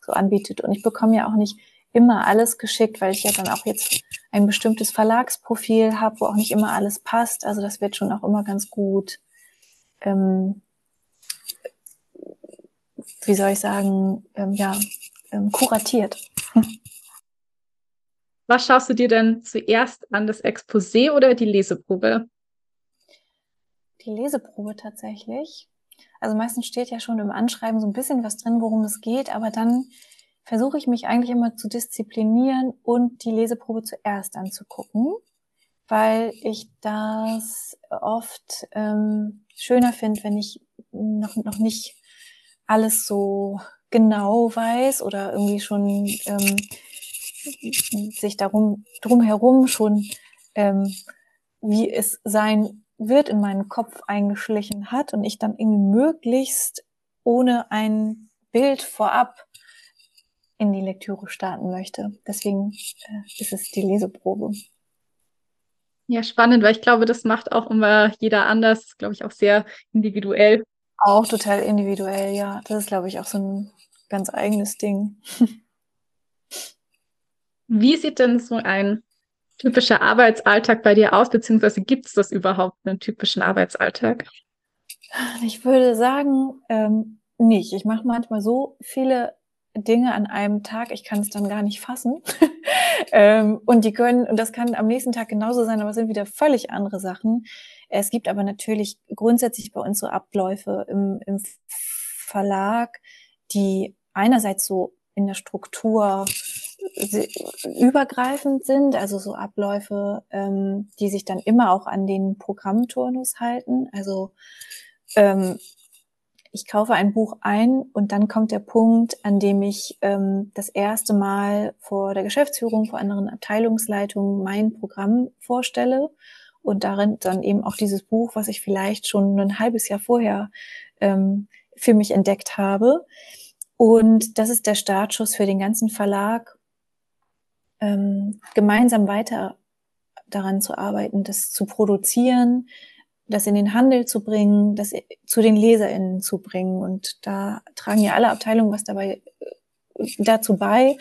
so anbietet. Und ich bekomme ja auch nicht immer alles geschickt, weil ich ja dann auch jetzt ein bestimmtes Verlagsprofil habe, wo auch nicht immer alles passt. Also das wird schon auch immer ganz gut, ähm, wie soll ich sagen, ähm, ja, ähm, kuratiert. Was schaust du dir denn zuerst an, das Exposé oder die Leseprobe? Die Leseprobe tatsächlich. Also meistens steht ja schon im Anschreiben so ein bisschen was drin, worum es geht, aber dann versuche ich mich eigentlich immer zu disziplinieren und die Leseprobe zuerst anzugucken, weil ich das oft ähm, schöner finde, wenn ich noch, noch nicht alles so genau weiß oder irgendwie schon ähm, sich darum drumherum schon ähm, wie es sein wird in meinen Kopf eingeschlichen hat und ich dann irgendwie möglichst ohne ein Bild vorab in die Lektüre starten möchte. Deswegen äh, ist es die Leseprobe. Ja, spannend, weil ich glaube, das macht auch immer jeder anders, glaube ich, auch sehr individuell. Auch total individuell, ja. Das ist, glaube ich, auch so ein ganz eigenes Ding. Wie sieht denn so ein typischer Arbeitsalltag bei dir aus, beziehungsweise gibt es das überhaupt, einen typischen Arbeitsalltag? Ich würde sagen, ähm, nicht. Ich mache manchmal so viele Dinge an einem Tag, ich kann es dann gar nicht fassen. ähm, und die können, und das kann am nächsten Tag genauso sein, aber es sind wieder völlig andere Sachen. Es gibt aber natürlich grundsätzlich bei uns so Abläufe im, im Verlag, die einerseits so in der Struktur übergreifend sind, also so Abläufe, ähm, die sich dann immer auch an den Programmturnus halten. Also ähm, ich kaufe ein Buch ein und dann kommt der Punkt, an dem ich ähm, das erste Mal vor der Geschäftsführung, vor anderen Abteilungsleitungen mein Programm vorstelle und darin dann eben auch dieses Buch, was ich vielleicht schon ein halbes Jahr vorher ähm, für mich entdeckt habe. Und das ist der Startschuss für den ganzen Verlag, ähm, gemeinsam weiter daran zu arbeiten, das zu produzieren, das in den Handel zu bringen, das zu den LeserInnen zu bringen. Und da tragen ja alle Abteilungen was dabei äh, dazu bei.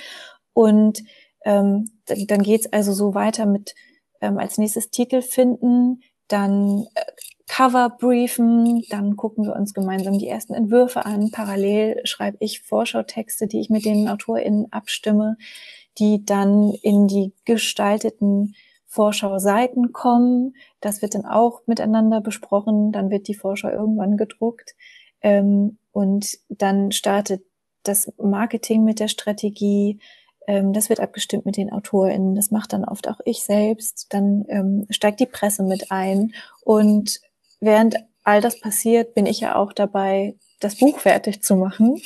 Und ähm, dann geht's also so weiter mit ähm, als nächstes Titel finden, dann äh, Cover briefen, dann gucken wir uns gemeinsam die ersten Entwürfe an. Parallel schreibe ich Vorschautexte, die ich mit den AutorInnen abstimme, die dann in die gestalteten Vorschau-Seiten kommen. Das wird dann auch miteinander besprochen. Dann wird die Vorschau irgendwann gedruckt. Ähm, und dann startet das Marketing mit der Strategie. Ähm, das wird abgestimmt mit den AutorInnen. Das macht dann oft auch ich selbst. Dann ähm, steigt die Presse mit ein. Und während all das passiert, bin ich ja auch dabei, das Buch fertig zu machen.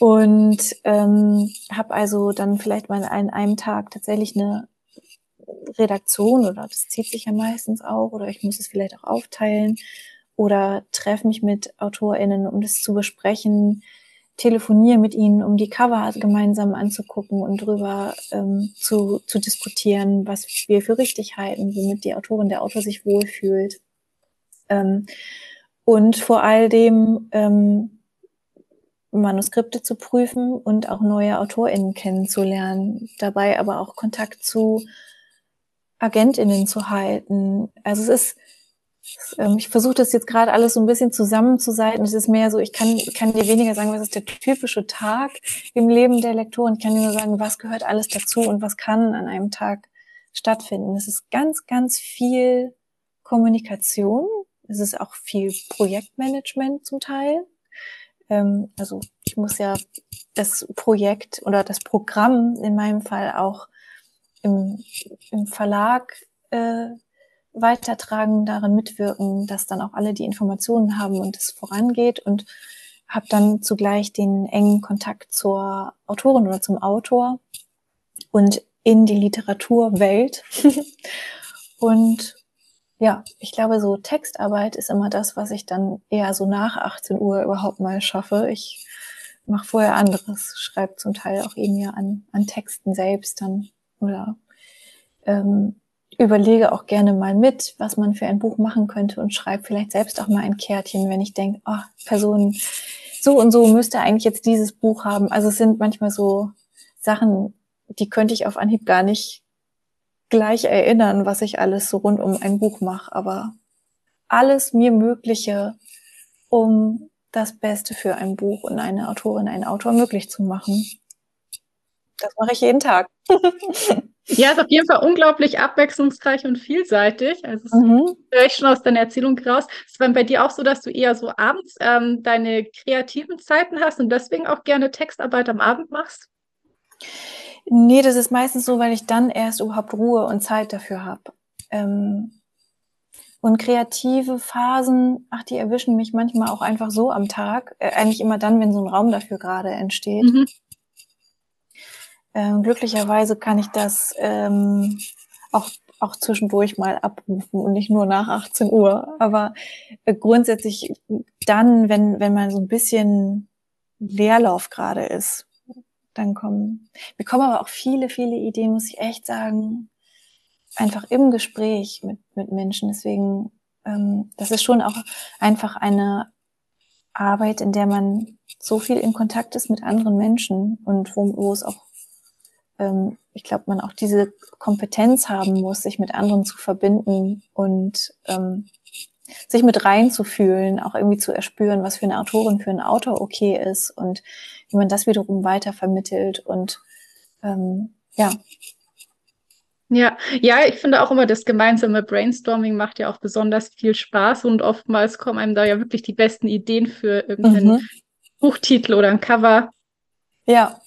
Und ähm, habe also dann vielleicht mal an einem Tag tatsächlich eine Redaktion oder das zieht sich ja meistens auch oder ich muss es vielleicht auch aufteilen oder treffe mich mit AutorInnen, um das zu besprechen, telefoniere mit ihnen, um die Cover gemeinsam anzugucken und drüber ähm, zu, zu diskutieren, was wir für richtig halten, womit die Autorin, der Autor sich wohlfühlt. Ähm, und vor all dem ähm, Manuskripte zu prüfen und auch neue AutorInnen kennenzulernen, dabei aber auch Kontakt zu AgentInnen zu halten. Also es ist, ähm, ich versuche das jetzt gerade alles so ein bisschen zusammenzuseiten. Es ist mehr so, ich kann, kann dir weniger sagen, was ist der typische Tag im Leben der Lektoren. Ich kann dir nur sagen, was gehört alles dazu und was kann an einem Tag stattfinden. Es ist ganz, ganz viel Kommunikation. Es ist auch viel Projektmanagement zum Teil. Ähm, also ich muss ja das Projekt oder das Programm in meinem Fall auch im, im Verlag äh, weitertragen, darin mitwirken, dass dann auch alle die Informationen haben und es vorangeht und habe dann zugleich den engen Kontakt zur Autorin oder zum Autor und in die Literaturwelt. und ja, ich glaube, so Textarbeit ist immer das, was ich dann eher so nach 18 Uhr überhaupt mal schaffe. Ich mache vorher anderes, schreibe zum Teil auch eben ja an, an Texten selbst dann oder ähm, überlege auch gerne mal mit, was man für ein Buch machen könnte und schreibe vielleicht selbst auch mal ein Kärtchen, wenn ich denke, oh, Person so und so müsste eigentlich jetzt dieses Buch haben. Also es sind manchmal so Sachen, die könnte ich auf Anhieb gar nicht gleich erinnern, was ich alles so rund um ein Buch mache, aber alles mir Mögliche, um das Beste für ein Buch und eine Autorin, einen Autor möglich zu machen. Das mache ich jeden Tag. Ja, ist auf jeden Fall unglaublich abwechslungsreich und vielseitig. Also das mhm. höre ich schon aus deiner Erzählung raus. Ist es bei dir auch so, dass du eher so abends ähm, deine kreativen Zeiten hast und deswegen auch gerne Textarbeit am Abend machst? Nee, das ist meistens so, weil ich dann erst überhaupt Ruhe und Zeit dafür habe. Ähm, und kreative Phasen, ach, die erwischen mich manchmal auch einfach so am Tag. Äh, eigentlich immer dann, wenn so ein Raum dafür gerade entsteht. Mhm. Ähm, glücklicherweise kann ich das ähm, auch, auch zwischendurch mal abrufen und nicht nur nach 18 Uhr. Aber äh, grundsätzlich dann, wenn, wenn man so ein bisschen Leerlauf gerade ist, dann kommen, wir kommen aber auch viele, viele Ideen, muss ich echt sagen, einfach im Gespräch mit, mit Menschen. Deswegen, ähm, das ist schon auch einfach eine Arbeit, in der man so viel in Kontakt ist mit anderen Menschen und wo, wo es auch ähm, ich glaube, man auch diese Kompetenz haben muss, sich mit anderen zu verbinden und ähm, sich mit reinzufühlen, auch irgendwie zu erspüren, was für eine Autorin, für einen Autor okay ist und wie man das wiederum weiter vermittelt und ähm, ja. Ja, ja, ich finde auch immer, das gemeinsame Brainstorming macht ja auch besonders viel Spaß und oftmals kommen einem da ja wirklich die besten Ideen für irgendeinen mhm. Buchtitel oder ein Cover. Ja,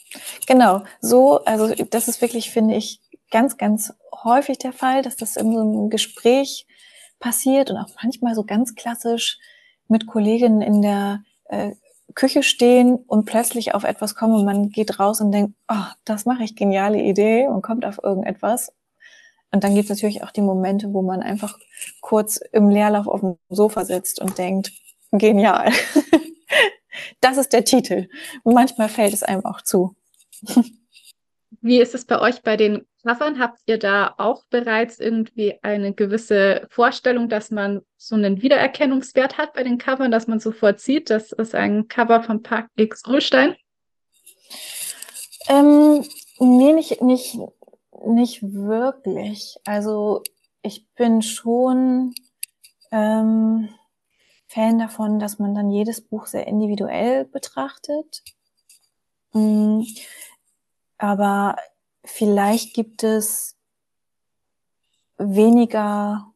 Genau, so, also das ist wirklich, finde ich, ganz, ganz häufig der Fall, dass das in so einem Gespräch passiert und auch manchmal so ganz klassisch mit Kolleginnen in der äh, Küche stehen und plötzlich auf etwas kommen und man geht raus und denkt, oh, das mache ich, geniale Idee und kommt auf irgendetwas. Und dann gibt es natürlich auch die Momente, wo man einfach kurz im Leerlauf auf dem Sofa sitzt und denkt, genial. das ist der Titel. Manchmal fällt es einem auch zu. Wie ist es bei euch bei den Covern? Habt ihr da auch bereits irgendwie eine gewisse Vorstellung, dass man so einen Wiedererkennungswert hat bei den Covern, dass man sofort sieht, das ist ein Cover von Park X Ruhlstein? Ähm, nee, nicht, nicht, nicht wirklich. Also ich bin schon ähm, Fan davon, dass man dann jedes Buch sehr individuell betrachtet. Mm, aber vielleicht gibt es weniger,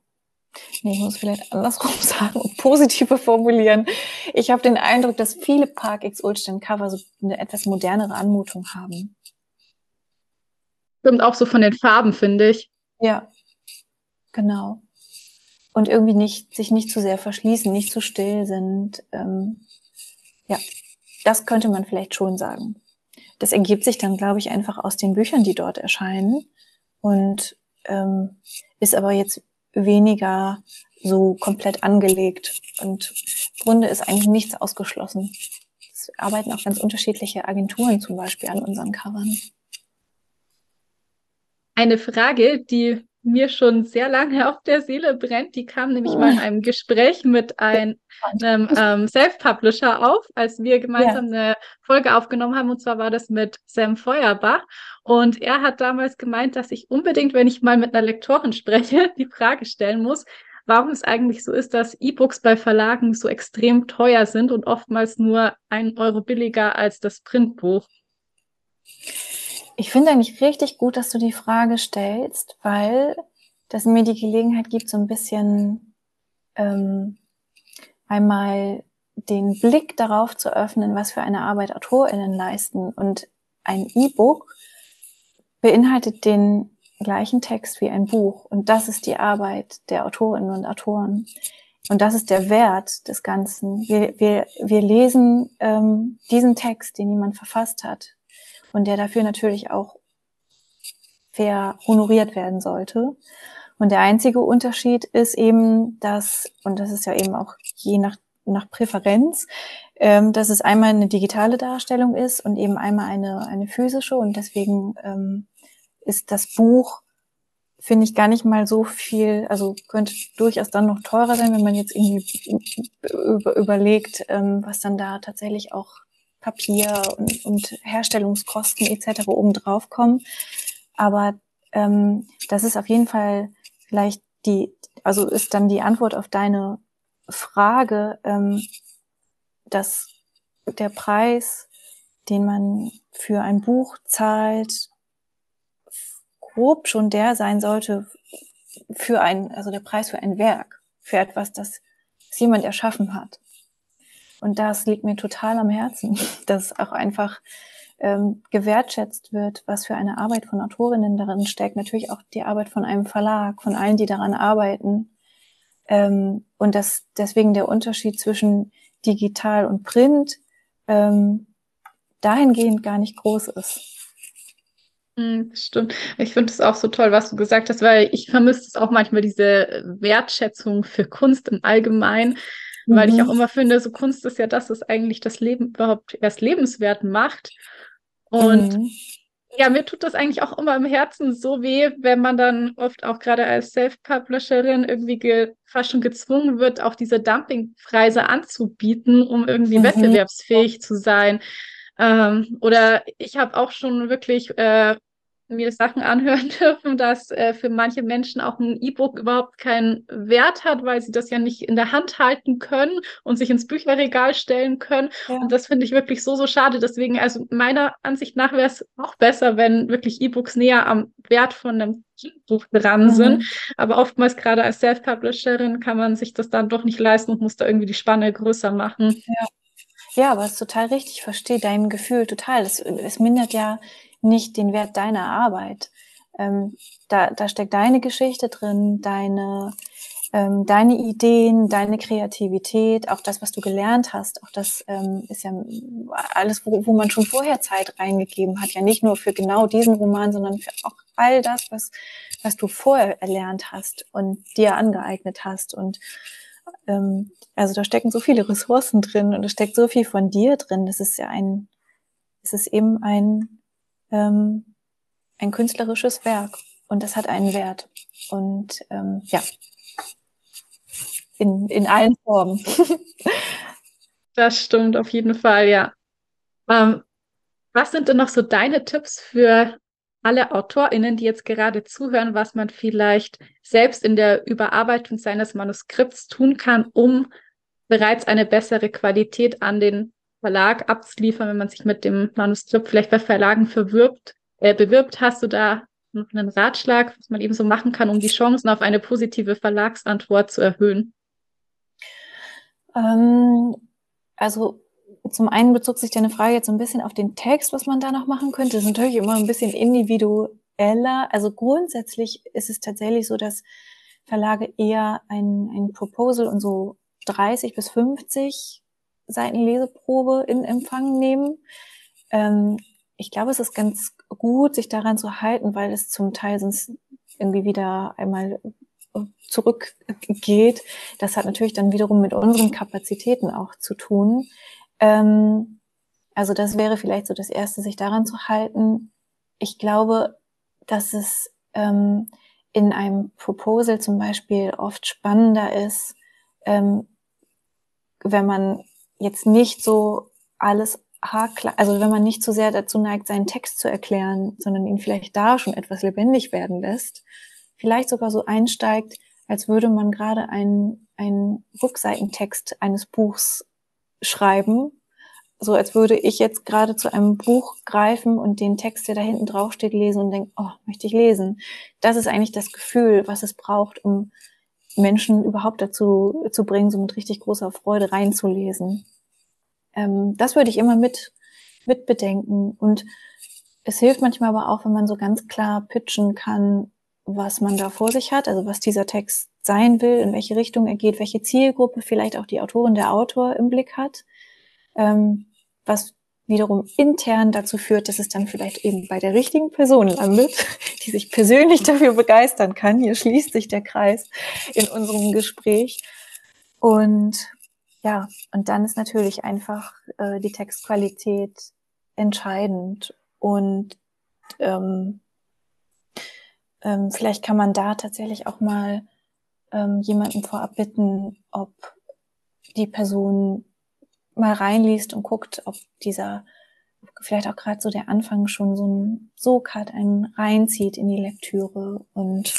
nee, ich muss vielleicht andersrum sagen und positiver formulieren. Ich habe den Eindruck, dass viele Park X Ulstein Cover so eine etwas modernere Anmutung haben. Stimmt auch so von den Farben, finde ich. Ja, genau. Und irgendwie nicht, sich nicht zu sehr verschließen, nicht zu still sind. Ähm, ja, das könnte man vielleicht schon sagen das ergibt sich dann, glaube ich, einfach aus den Büchern, die dort erscheinen und ähm, ist aber jetzt weniger so komplett angelegt. Und im Grunde ist eigentlich nichts ausgeschlossen. Es arbeiten auch ganz unterschiedliche Agenturen zum Beispiel an unseren Covern. Eine Frage, die mir schon sehr lange auf der Seele brennt. Die kam nämlich mal in einem Gespräch mit einem ähm, Self-Publisher auf, als wir gemeinsam ja. eine Folge aufgenommen haben. Und zwar war das mit Sam Feuerbach. Und er hat damals gemeint, dass ich unbedingt, wenn ich mal mit einer Lektorin spreche, die Frage stellen muss, warum es eigentlich so ist, dass E-Books bei Verlagen so extrem teuer sind und oftmals nur ein Euro billiger als das Printbuch. Ich finde eigentlich richtig gut, dass du die Frage stellst, weil das mir die Gelegenheit gibt, so ein bisschen ähm, einmal den Blick darauf zu öffnen, was für eine Arbeit AutorInnen leisten. Und ein E-Book beinhaltet den gleichen Text wie ein Buch. Und das ist die Arbeit der Autorinnen und Autoren. Und das ist der Wert des Ganzen. Wir, wir, wir lesen ähm, diesen Text, den jemand verfasst hat und der dafür natürlich auch fair honoriert werden sollte. Und der einzige Unterschied ist eben, dass, und das ist ja eben auch je nach, nach Präferenz, ähm, dass es einmal eine digitale Darstellung ist und eben einmal eine, eine physische. Und deswegen ähm, ist das Buch, finde ich, gar nicht mal so viel, also könnte durchaus dann noch teurer sein, wenn man jetzt irgendwie über, überlegt, ähm, was dann da tatsächlich auch Papier und, und Herstellungskosten etc. obendrauf kommen. Aber ähm, das ist auf jeden Fall vielleicht die, also ist dann die Antwort auf deine Frage, ähm, dass der Preis, den man für ein Buch zahlt, grob schon der sein sollte für ein, also der Preis für ein Werk, für etwas, das, das jemand erschaffen hat. Und das liegt mir total am Herzen, dass auch einfach ähm, gewertschätzt wird, was für eine Arbeit von Autorinnen darin steckt. Natürlich auch die Arbeit von einem Verlag, von allen, die daran arbeiten. Ähm, und dass deswegen der Unterschied zwischen digital und print ähm, dahingehend gar nicht groß ist. Hm, stimmt. Ich finde es auch so toll, was du gesagt hast, weil ich vermisse es auch manchmal diese Wertschätzung für Kunst im Allgemeinen, mhm. weil ich auch mhm. immer finde, so Kunst ist ja das, was eigentlich das Leben überhaupt erst lebenswert macht. Und mhm. ja, mir tut das eigentlich auch immer im Herzen so weh, wenn man dann oft auch gerade als Self-Publisherin irgendwie fast schon gezwungen wird, auch diese Dumpingpreise anzubieten, um irgendwie mhm. wettbewerbsfähig zu sein. Ähm, oder ich habe auch schon wirklich äh, mir Sachen anhören dürfen, dass äh, für manche Menschen auch ein E-Book überhaupt keinen Wert hat, weil sie das ja nicht in der Hand halten können und sich ins Bücherregal stellen können. Ja. Und das finde ich wirklich so, so schade. Deswegen, also meiner Ansicht nach wäre es auch besser, wenn wirklich E-Books näher am Wert von einem Buch dran mhm. sind. Aber oftmals gerade als Self-Publisherin kann man sich das dann doch nicht leisten und muss da irgendwie die Spanne größer machen. Ja. Ja, aber es ist total richtig. Ich verstehe dein Gefühl total. Es, es mindert ja nicht den Wert deiner Arbeit. Ähm, da, da steckt deine Geschichte drin, deine, ähm, deine Ideen, deine Kreativität, auch das, was du gelernt hast. Auch das ähm, ist ja alles, wo, wo man schon vorher Zeit reingegeben hat. Ja nicht nur für genau diesen Roman, sondern für auch all das, was, was du vorher erlernt hast und dir angeeignet hast. Und ähm, also da stecken so viele Ressourcen drin und es steckt so viel von dir drin. Das ist ja ein, es ist eben ein ähm, ein künstlerisches Werk und das hat einen Wert. Und ähm, ja, in, in allen Formen. das stimmt auf jeden Fall, ja. Ähm, was sind denn noch so deine Tipps für alle AutorInnen, die jetzt gerade zuhören, was man vielleicht selbst in der Überarbeitung seines Manuskripts tun kann, um bereits eine bessere Qualität an den Verlag abzuliefern, wenn man sich mit dem Manuskript vielleicht bei Verlagen verwirbt, äh, bewirbt, hast du da noch einen Ratschlag, was man eben so machen kann, um die Chancen auf eine positive Verlagsantwort zu erhöhen? Ähm, also zum einen bezog sich deine Frage jetzt so ein bisschen auf den Text, was man da noch machen könnte. Das ist natürlich immer ein bisschen individueller. Also grundsätzlich ist es tatsächlich so, dass Verlage eher ein, ein Proposal und so 30 bis 50 Seiten Leseprobe in Empfang nehmen. Ähm, ich glaube, es ist ganz gut, sich daran zu halten, weil es zum Teil sonst irgendwie wieder einmal zurückgeht. Das hat natürlich dann wiederum mit unseren Kapazitäten auch zu tun. Ähm, also das wäre vielleicht so das Erste, sich daran zu halten. Ich glaube, dass es ähm, in einem Proposal zum Beispiel oft spannender ist, ähm, wenn man jetzt nicht so alles haarklar, also wenn man nicht zu so sehr dazu neigt, seinen Text zu erklären, sondern ihn vielleicht da schon etwas lebendig werden lässt, vielleicht sogar so einsteigt, als würde man gerade einen, einen Rückseitentext eines Buchs schreiben, so als würde ich jetzt gerade zu einem Buch greifen und den Text, der da hinten drauf steht, lesen und denken, oh, möchte ich lesen. Das ist eigentlich das Gefühl, was es braucht, um Menschen überhaupt dazu zu bringen, so mit richtig großer Freude reinzulesen. Ähm, das würde ich immer mit, mit bedenken. Und es hilft manchmal aber auch, wenn man so ganz klar pitchen kann, was man da vor sich hat, also was dieser Text sein will, in welche Richtung er geht, welche Zielgruppe vielleicht auch die Autorin, der Autor im Blick hat, ähm, was wiederum intern dazu führt, dass es dann vielleicht eben bei der richtigen Person landet, die sich persönlich dafür begeistern kann. Hier schließt sich der Kreis in unserem Gespräch. Und ja, und dann ist natürlich einfach äh, die Textqualität entscheidend. Und ähm, ähm, vielleicht kann man da tatsächlich auch mal ähm, jemanden vorab bitten, ob die Person mal reinliest und guckt, ob dieser vielleicht auch gerade so der Anfang schon so ein Sog hat, einen reinzieht in die Lektüre und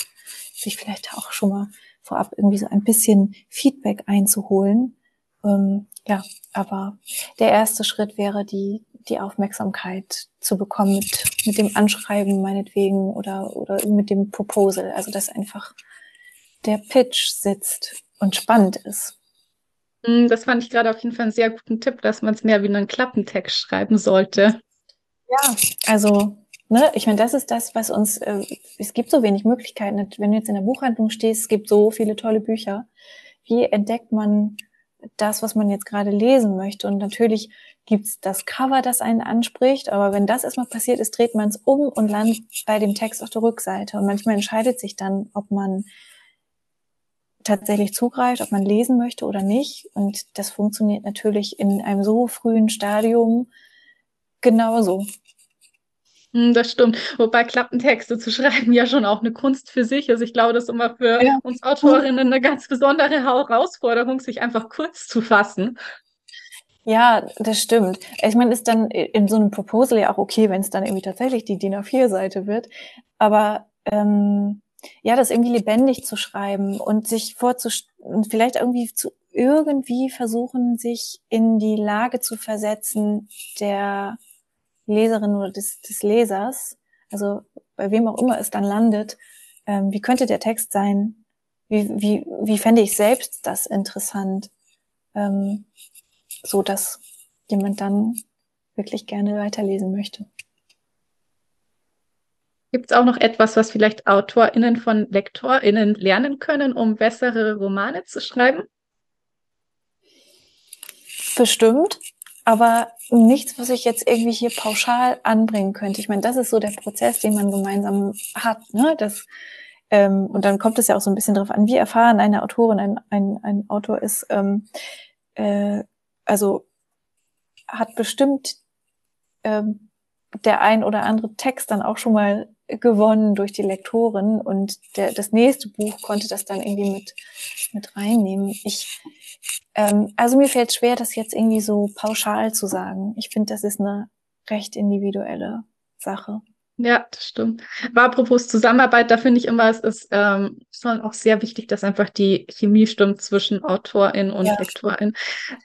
sich vielleicht auch schon mal vorab irgendwie so ein bisschen Feedback einzuholen. Ähm, ja, aber der erste Schritt wäre die, die Aufmerksamkeit zu bekommen mit, mit dem Anschreiben meinetwegen oder, oder mit dem Proposal. Also, dass einfach der Pitch sitzt und spannend ist. Hm, das fand ich gerade auf jeden Fall einen sehr guten Tipp, dass man es mehr wie einen Klappentext schreiben sollte. Ja, also, ne, ich meine, das ist das, was uns, äh, es gibt so wenig Möglichkeiten. Wenn du jetzt in der Buchhandlung stehst, es gibt so viele tolle Bücher. Wie entdeckt man das, was man jetzt gerade lesen möchte? Und natürlich gibt's das Cover, das einen anspricht, aber wenn das erstmal passiert ist, dreht man es um und landet bei dem Text auf der Rückseite. Und manchmal entscheidet sich dann, ob man tatsächlich zugreift, ob man lesen möchte oder nicht. Und das funktioniert natürlich in einem so frühen Stadium genauso. Hm, das stimmt. Wobei Klappentexte zu schreiben ja schon auch eine Kunst für sich ist. Ich glaube, das ist immer für ja. uns Autorinnen eine ganz besondere Herausforderung, sich einfach kurz zu fassen. Ja, das stimmt. Ich meine, ist dann in so einem Proposal ja auch okay, wenn es dann irgendwie tatsächlich die DIN A4-Seite wird. Aber ähm, ja, das irgendwie lebendig zu schreiben und sich vorzustellen, vielleicht irgendwie zu irgendwie versuchen, sich in die Lage zu versetzen der Leserin oder des, des Lesers, also bei wem auch immer es dann landet, ähm, wie könnte der Text sein? Wie, wie, wie fände ich selbst das interessant? Ähm, so dass jemand dann wirklich gerne weiterlesen möchte. Gibt es auch noch etwas, was vielleicht AutorInnen von LektorInnen lernen können, um bessere Romane zu schreiben? Bestimmt, aber nichts, was ich jetzt irgendwie hier pauschal anbringen könnte. Ich meine, das ist so der Prozess, den man gemeinsam hat. Ne? Das, ähm, und dann kommt es ja auch so ein bisschen darauf an, wie erfahren eine Autorin, ein, ein, ein Autor ist. Ähm, äh, also hat bestimmt ähm, der ein oder andere Text dann auch schon mal gewonnen durch die Lektorin und der, das nächste Buch konnte das dann irgendwie mit, mit reinnehmen. Ich, ähm, also mir fällt schwer, das jetzt irgendwie so pauschal zu sagen. Ich finde, das ist eine recht individuelle Sache. Ja, das stimmt. Aber apropos Zusammenarbeit, da finde ich immer, es ist ähm, schon auch sehr wichtig, dass einfach die Chemie stimmt zwischen Autorin und ja. Lektorin,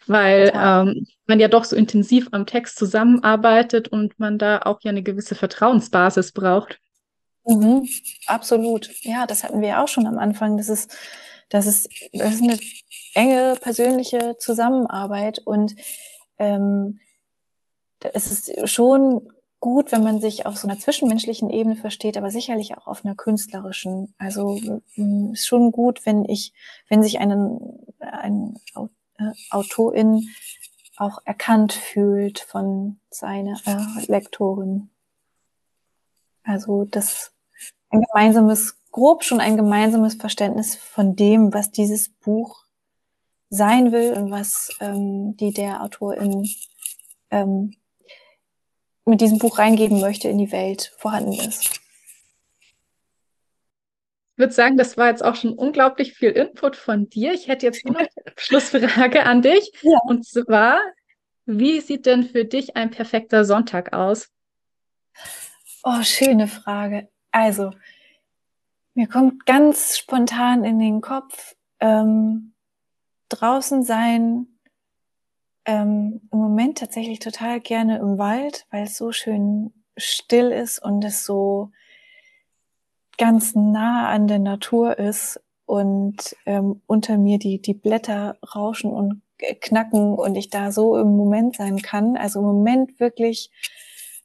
weil ähm, man ja doch so intensiv am Text zusammenarbeitet und man da auch ja eine gewisse Vertrauensbasis braucht. Mhm, absolut. Ja, das hatten wir ja auch schon am Anfang. Das ist, das ist, das ist eine enge persönliche Zusammenarbeit und ähm, es ist schon gut, wenn man sich auf so einer zwischenmenschlichen Ebene versteht, aber sicherlich auch auf einer künstlerischen. Also ist schon gut, wenn ich, wenn sich einen, ein äh, Autorin auch erkannt fühlt von seiner äh, Lektorin. Also das ein gemeinsames, grob schon ein gemeinsames Verständnis von dem, was dieses Buch sein will und was ähm, die der Autorin ähm, mit diesem Buch reingeben möchte in die Welt vorhanden ist. Ich würde sagen, das war jetzt auch schon unglaublich viel Input von dir. Ich hätte jetzt noch eine Schlussfrage an dich. Ja. Und zwar, wie sieht denn für dich ein perfekter Sonntag aus? Oh, schöne Frage. Also, mir kommt ganz spontan in den Kopf, ähm, draußen sein, ähm, im Moment tatsächlich total gerne im Wald, weil es so schön still ist und es so ganz nah an der Natur ist. und ähm, unter mir die, die Blätter rauschen und knacken und ich da so im Moment sein kann. Also im Moment wirklich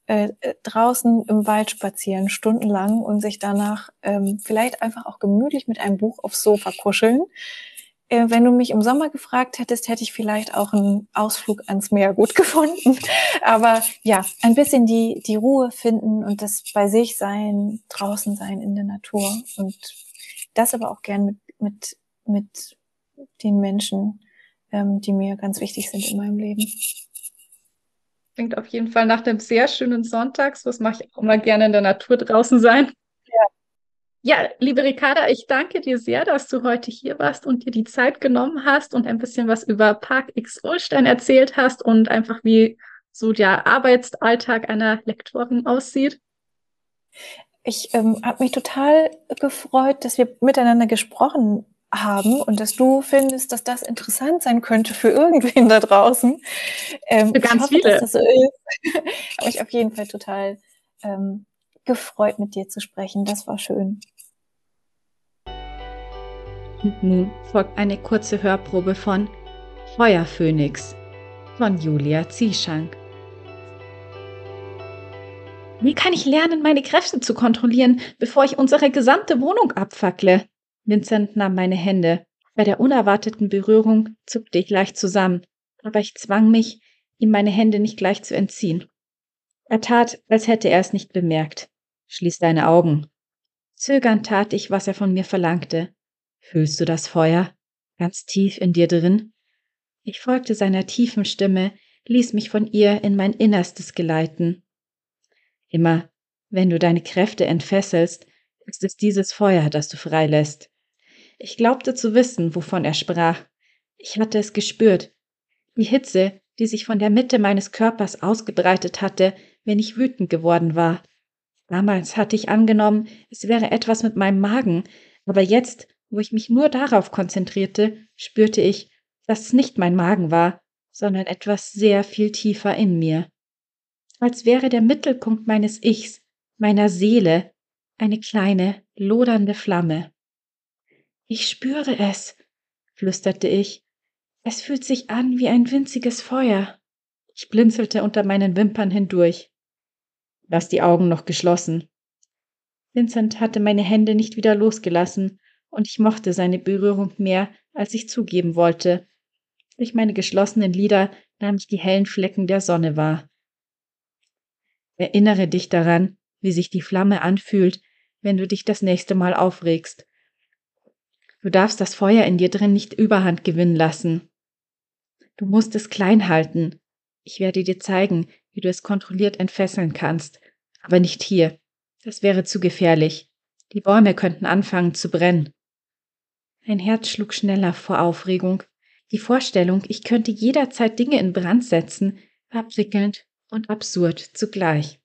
äh, draußen im Wald spazieren, stundenlang und sich danach ähm, vielleicht einfach auch gemütlich mit einem Buch aufs Sofa kuscheln. Äh, wenn du mich im Sommer gefragt hättest, hätte ich vielleicht auch einen Ausflug ans Meer gut gefunden. Aber ja, ein bisschen die, die Ruhe finden und das bei sich sein, draußen sein in der Natur und das aber auch gern mit, mit, mit den Menschen, ähm, die mir ganz wichtig sind in meinem Leben. Klingt auf jeden Fall nach einem sehr schönen Sonntag. So was mache ich auch immer gerne in der Natur draußen sein. Ja, liebe Ricarda, ich danke dir sehr, dass du heute hier warst und dir die Zeit genommen hast und ein bisschen was über Park X Ulstein erzählt hast und einfach wie so der Arbeitsalltag einer Lektorin aussieht. Ich ähm, habe mich total gefreut, dass wir miteinander gesprochen haben und dass du findest, dass das interessant sein könnte für irgendwen da draußen. Ähm, für ganz hoffe, viele. Dass das so ist. habe mich auf jeden Fall total ähm, gefreut, mit dir zu sprechen. Das war schön. Und nun folgt eine kurze Hörprobe von Feuerphönix von Julia Zieschank. Wie kann ich lernen, meine Kräfte zu kontrollieren, bevor ich unsere gesamte Wohnung abfackle? Vincent nahm meine Hände. Bei der unerwarteten Berührung zuckte ich leicht zusammen, aber ich zwang mich, ihm meine Hände nicht gleich zu entziehen. Er tat, als hätte er es nicht bemerkt. Schließ deine Augen. Zögernd tat ich, was er von mir verlangte. Fühlst du das Feuer? Ganz tief in dir drin? Ich folgte seiner tiefen Stimme, ließ mich von ihr in mein Innerstes geleiten. Immer, wenn du deine Kräfte entfesselst, ist es dieses Feuer, das du freilässt. Ich glaubte zu wissen, wovon er sprach. Ich hatte es gespürt. Die Hitze, die sich von der Mitte meines Körpers ausgebreitet hatte, wenn ich wütend geworden war. Damals hatte ich angenommen, es wäre etwas mit meinem Magen, aber jetzt, wo ich mich nur darauf konzentrierte, spürte ich, dass es nicht mein Magen war, sondern etwas sehr viel tiefer in mir. Als wäre der Mittelpunkt meines Ichs, meiner Seele, eine kleine, lodernde Flamme. Ich spüre es, flüsterte ich. Es fühlt sich an wie ein winziges Feuer. Ich blinzelte unter meinen Wimpern hindurch. Lass die Augen noch geschlossen. Vincent hatte meine Hände nicht wieder losgelassen, und ich mochte seine Berührung mehr, als ich zugeben wollte. Durch meine geschlossenen Lider nahm ich die hellen Flecken der Sonne wahr. Erinnere dich daran, wie sich die Flamme anfühlt, wenn du dich das nächste Mal aufregst. Du darfst das Feuer in dir drin nicht überhand gewinnen lassen. Du musst es klein halten. Ich werde dir zeigen, wie du es kontrolliert entfesseln kannst. Aber nicht hier. Das wäre zu gefährlich. Die Bäume könnten anfangen zu brennen. Mein Herz schlug schneller vor Aufregung. Die Vorstellung, ich könnte jederzeit Dinge in Brand setzen, war prickelnd und absurd zugleich.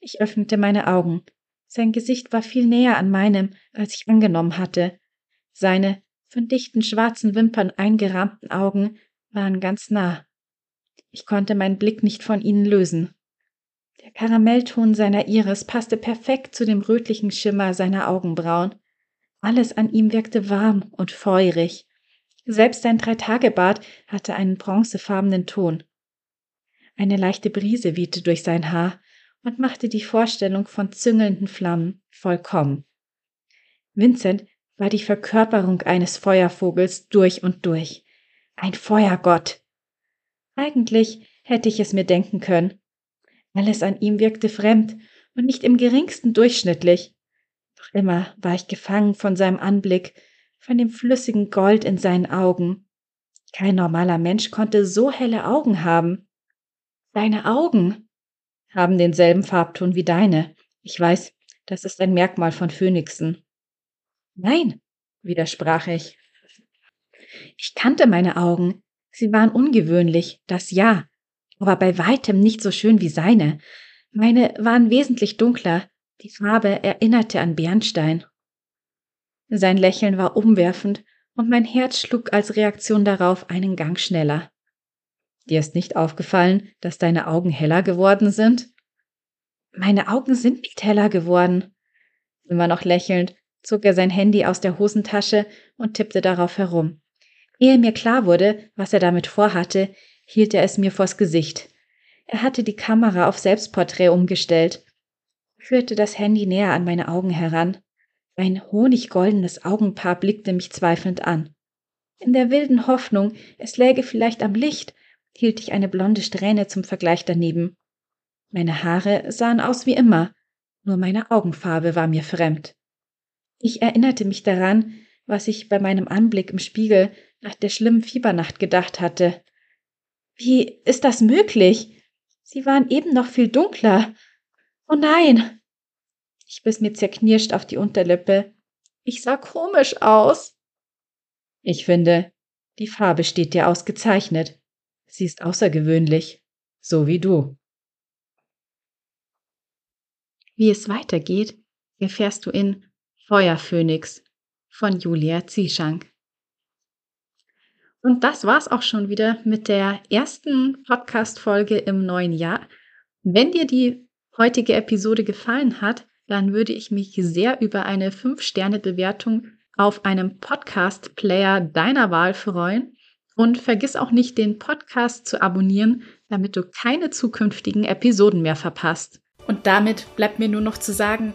Ich öffnete meine Augen. Sein Gesicht war viel näher an meinem, als ich angenommen hatte. Seine von dichten schwarzen Wimpern eingerahmten Augen waren ganz nah. Ich konnte meinen Blick nicht von ihnen lösen. Der Karamellton seiner Iris passte perfekt zu dem rötlichen Schimmer seiner Augenbrauen. Alles an ihm wirkte warm und feurig. Selbst sein Dreitagebart hatte einen bronzefarbenen Ton. Eine leichte Brise wehte durch sein Haar und machte die Vorstellung von züngelnden Flammen vollkommen. Vincent war die Verkörperung eines Feuervogels durch und durch. Ein Feuergott. Eigentlich hätte ich es mir denken können. Alles an ihm wirkte fremd und nicht im geringsten durchschnittlich. Doch immer war ich gefangen von seinem Anblick, von dem flüssigen Gold in seinen Augen. Kein normaler Mensch konnte so helle Augen haben. Deine Augen haben denselben Farbton wie deine. Ich weiß, das ist ein Merkmal von Phönixen. Nein, widersprach ich. Ich kannte meine Augen, Sie waren ungewöhnlich, das ja, aber bei weitem nicht so schön wie seine. Meine waren wesentlich dunkler, die Farbe erinnerte an Bernstein. Sein Lächeln war umwerfend, und mein Herz schlug als Reaktion darauf einen Gang schneller. Dir ist nicht aufgefallen, dass deine Augen heller geworden sind? Meine Augen sind nicht heller geworden. Immer noch lächelnd, zog er sein Handy aus der Hosentasche und tippte darauf herum. Ehe mir klar wurde, was er damit vorhatte, hielt er es mir vors Gesicht. Er hatte die Kamera auf Selbstporträt umgestellt, führte das Handy näher an meine Augen heran. Ein honiggoldenes Augenpaar blickte mich zweifelnd an. In der wilden Hoffnung, es läge vielleicht am Licht, hielt ich eine blonde Strähne zum Vergleich daneben. Meine Haare sahen aus wie immer, nur meine Augenfarbe war mir fremd. Ich erinnerte mich daran, was ich bei meinem Anblick im Spiegel nach der schlimmen Fiebernacht gedacht hatte. Wie ist das möglich? Sie waren eben noch viel dunkler. Oh nein! Ich biss mir zerknirscht auf die Unterlippe. Ich sah komisch aus. Ich finde, die Farbe steht dir ausgezeichnet. Sie ist außergewöhnlich, so wie du. Wie es weitergeht, erfährst du in Feuerphönix von Julia Zieschank. Und das war's auch schon wieder mit der ersten Podcast-Folge im neuen Jahr. Wenn dir die heutige Episode gefallen hat, dann würde ich mich sehr über eine 5-Sterne-Bewertung auf einem Podcast-Player deiner Wahl freuen. Und vergiss auch nicht, den Podcast zu abonnieren, damit du keine zukünftigen Episoden mehr verpasst. Und damit bleibt mir nur noch zu sagen,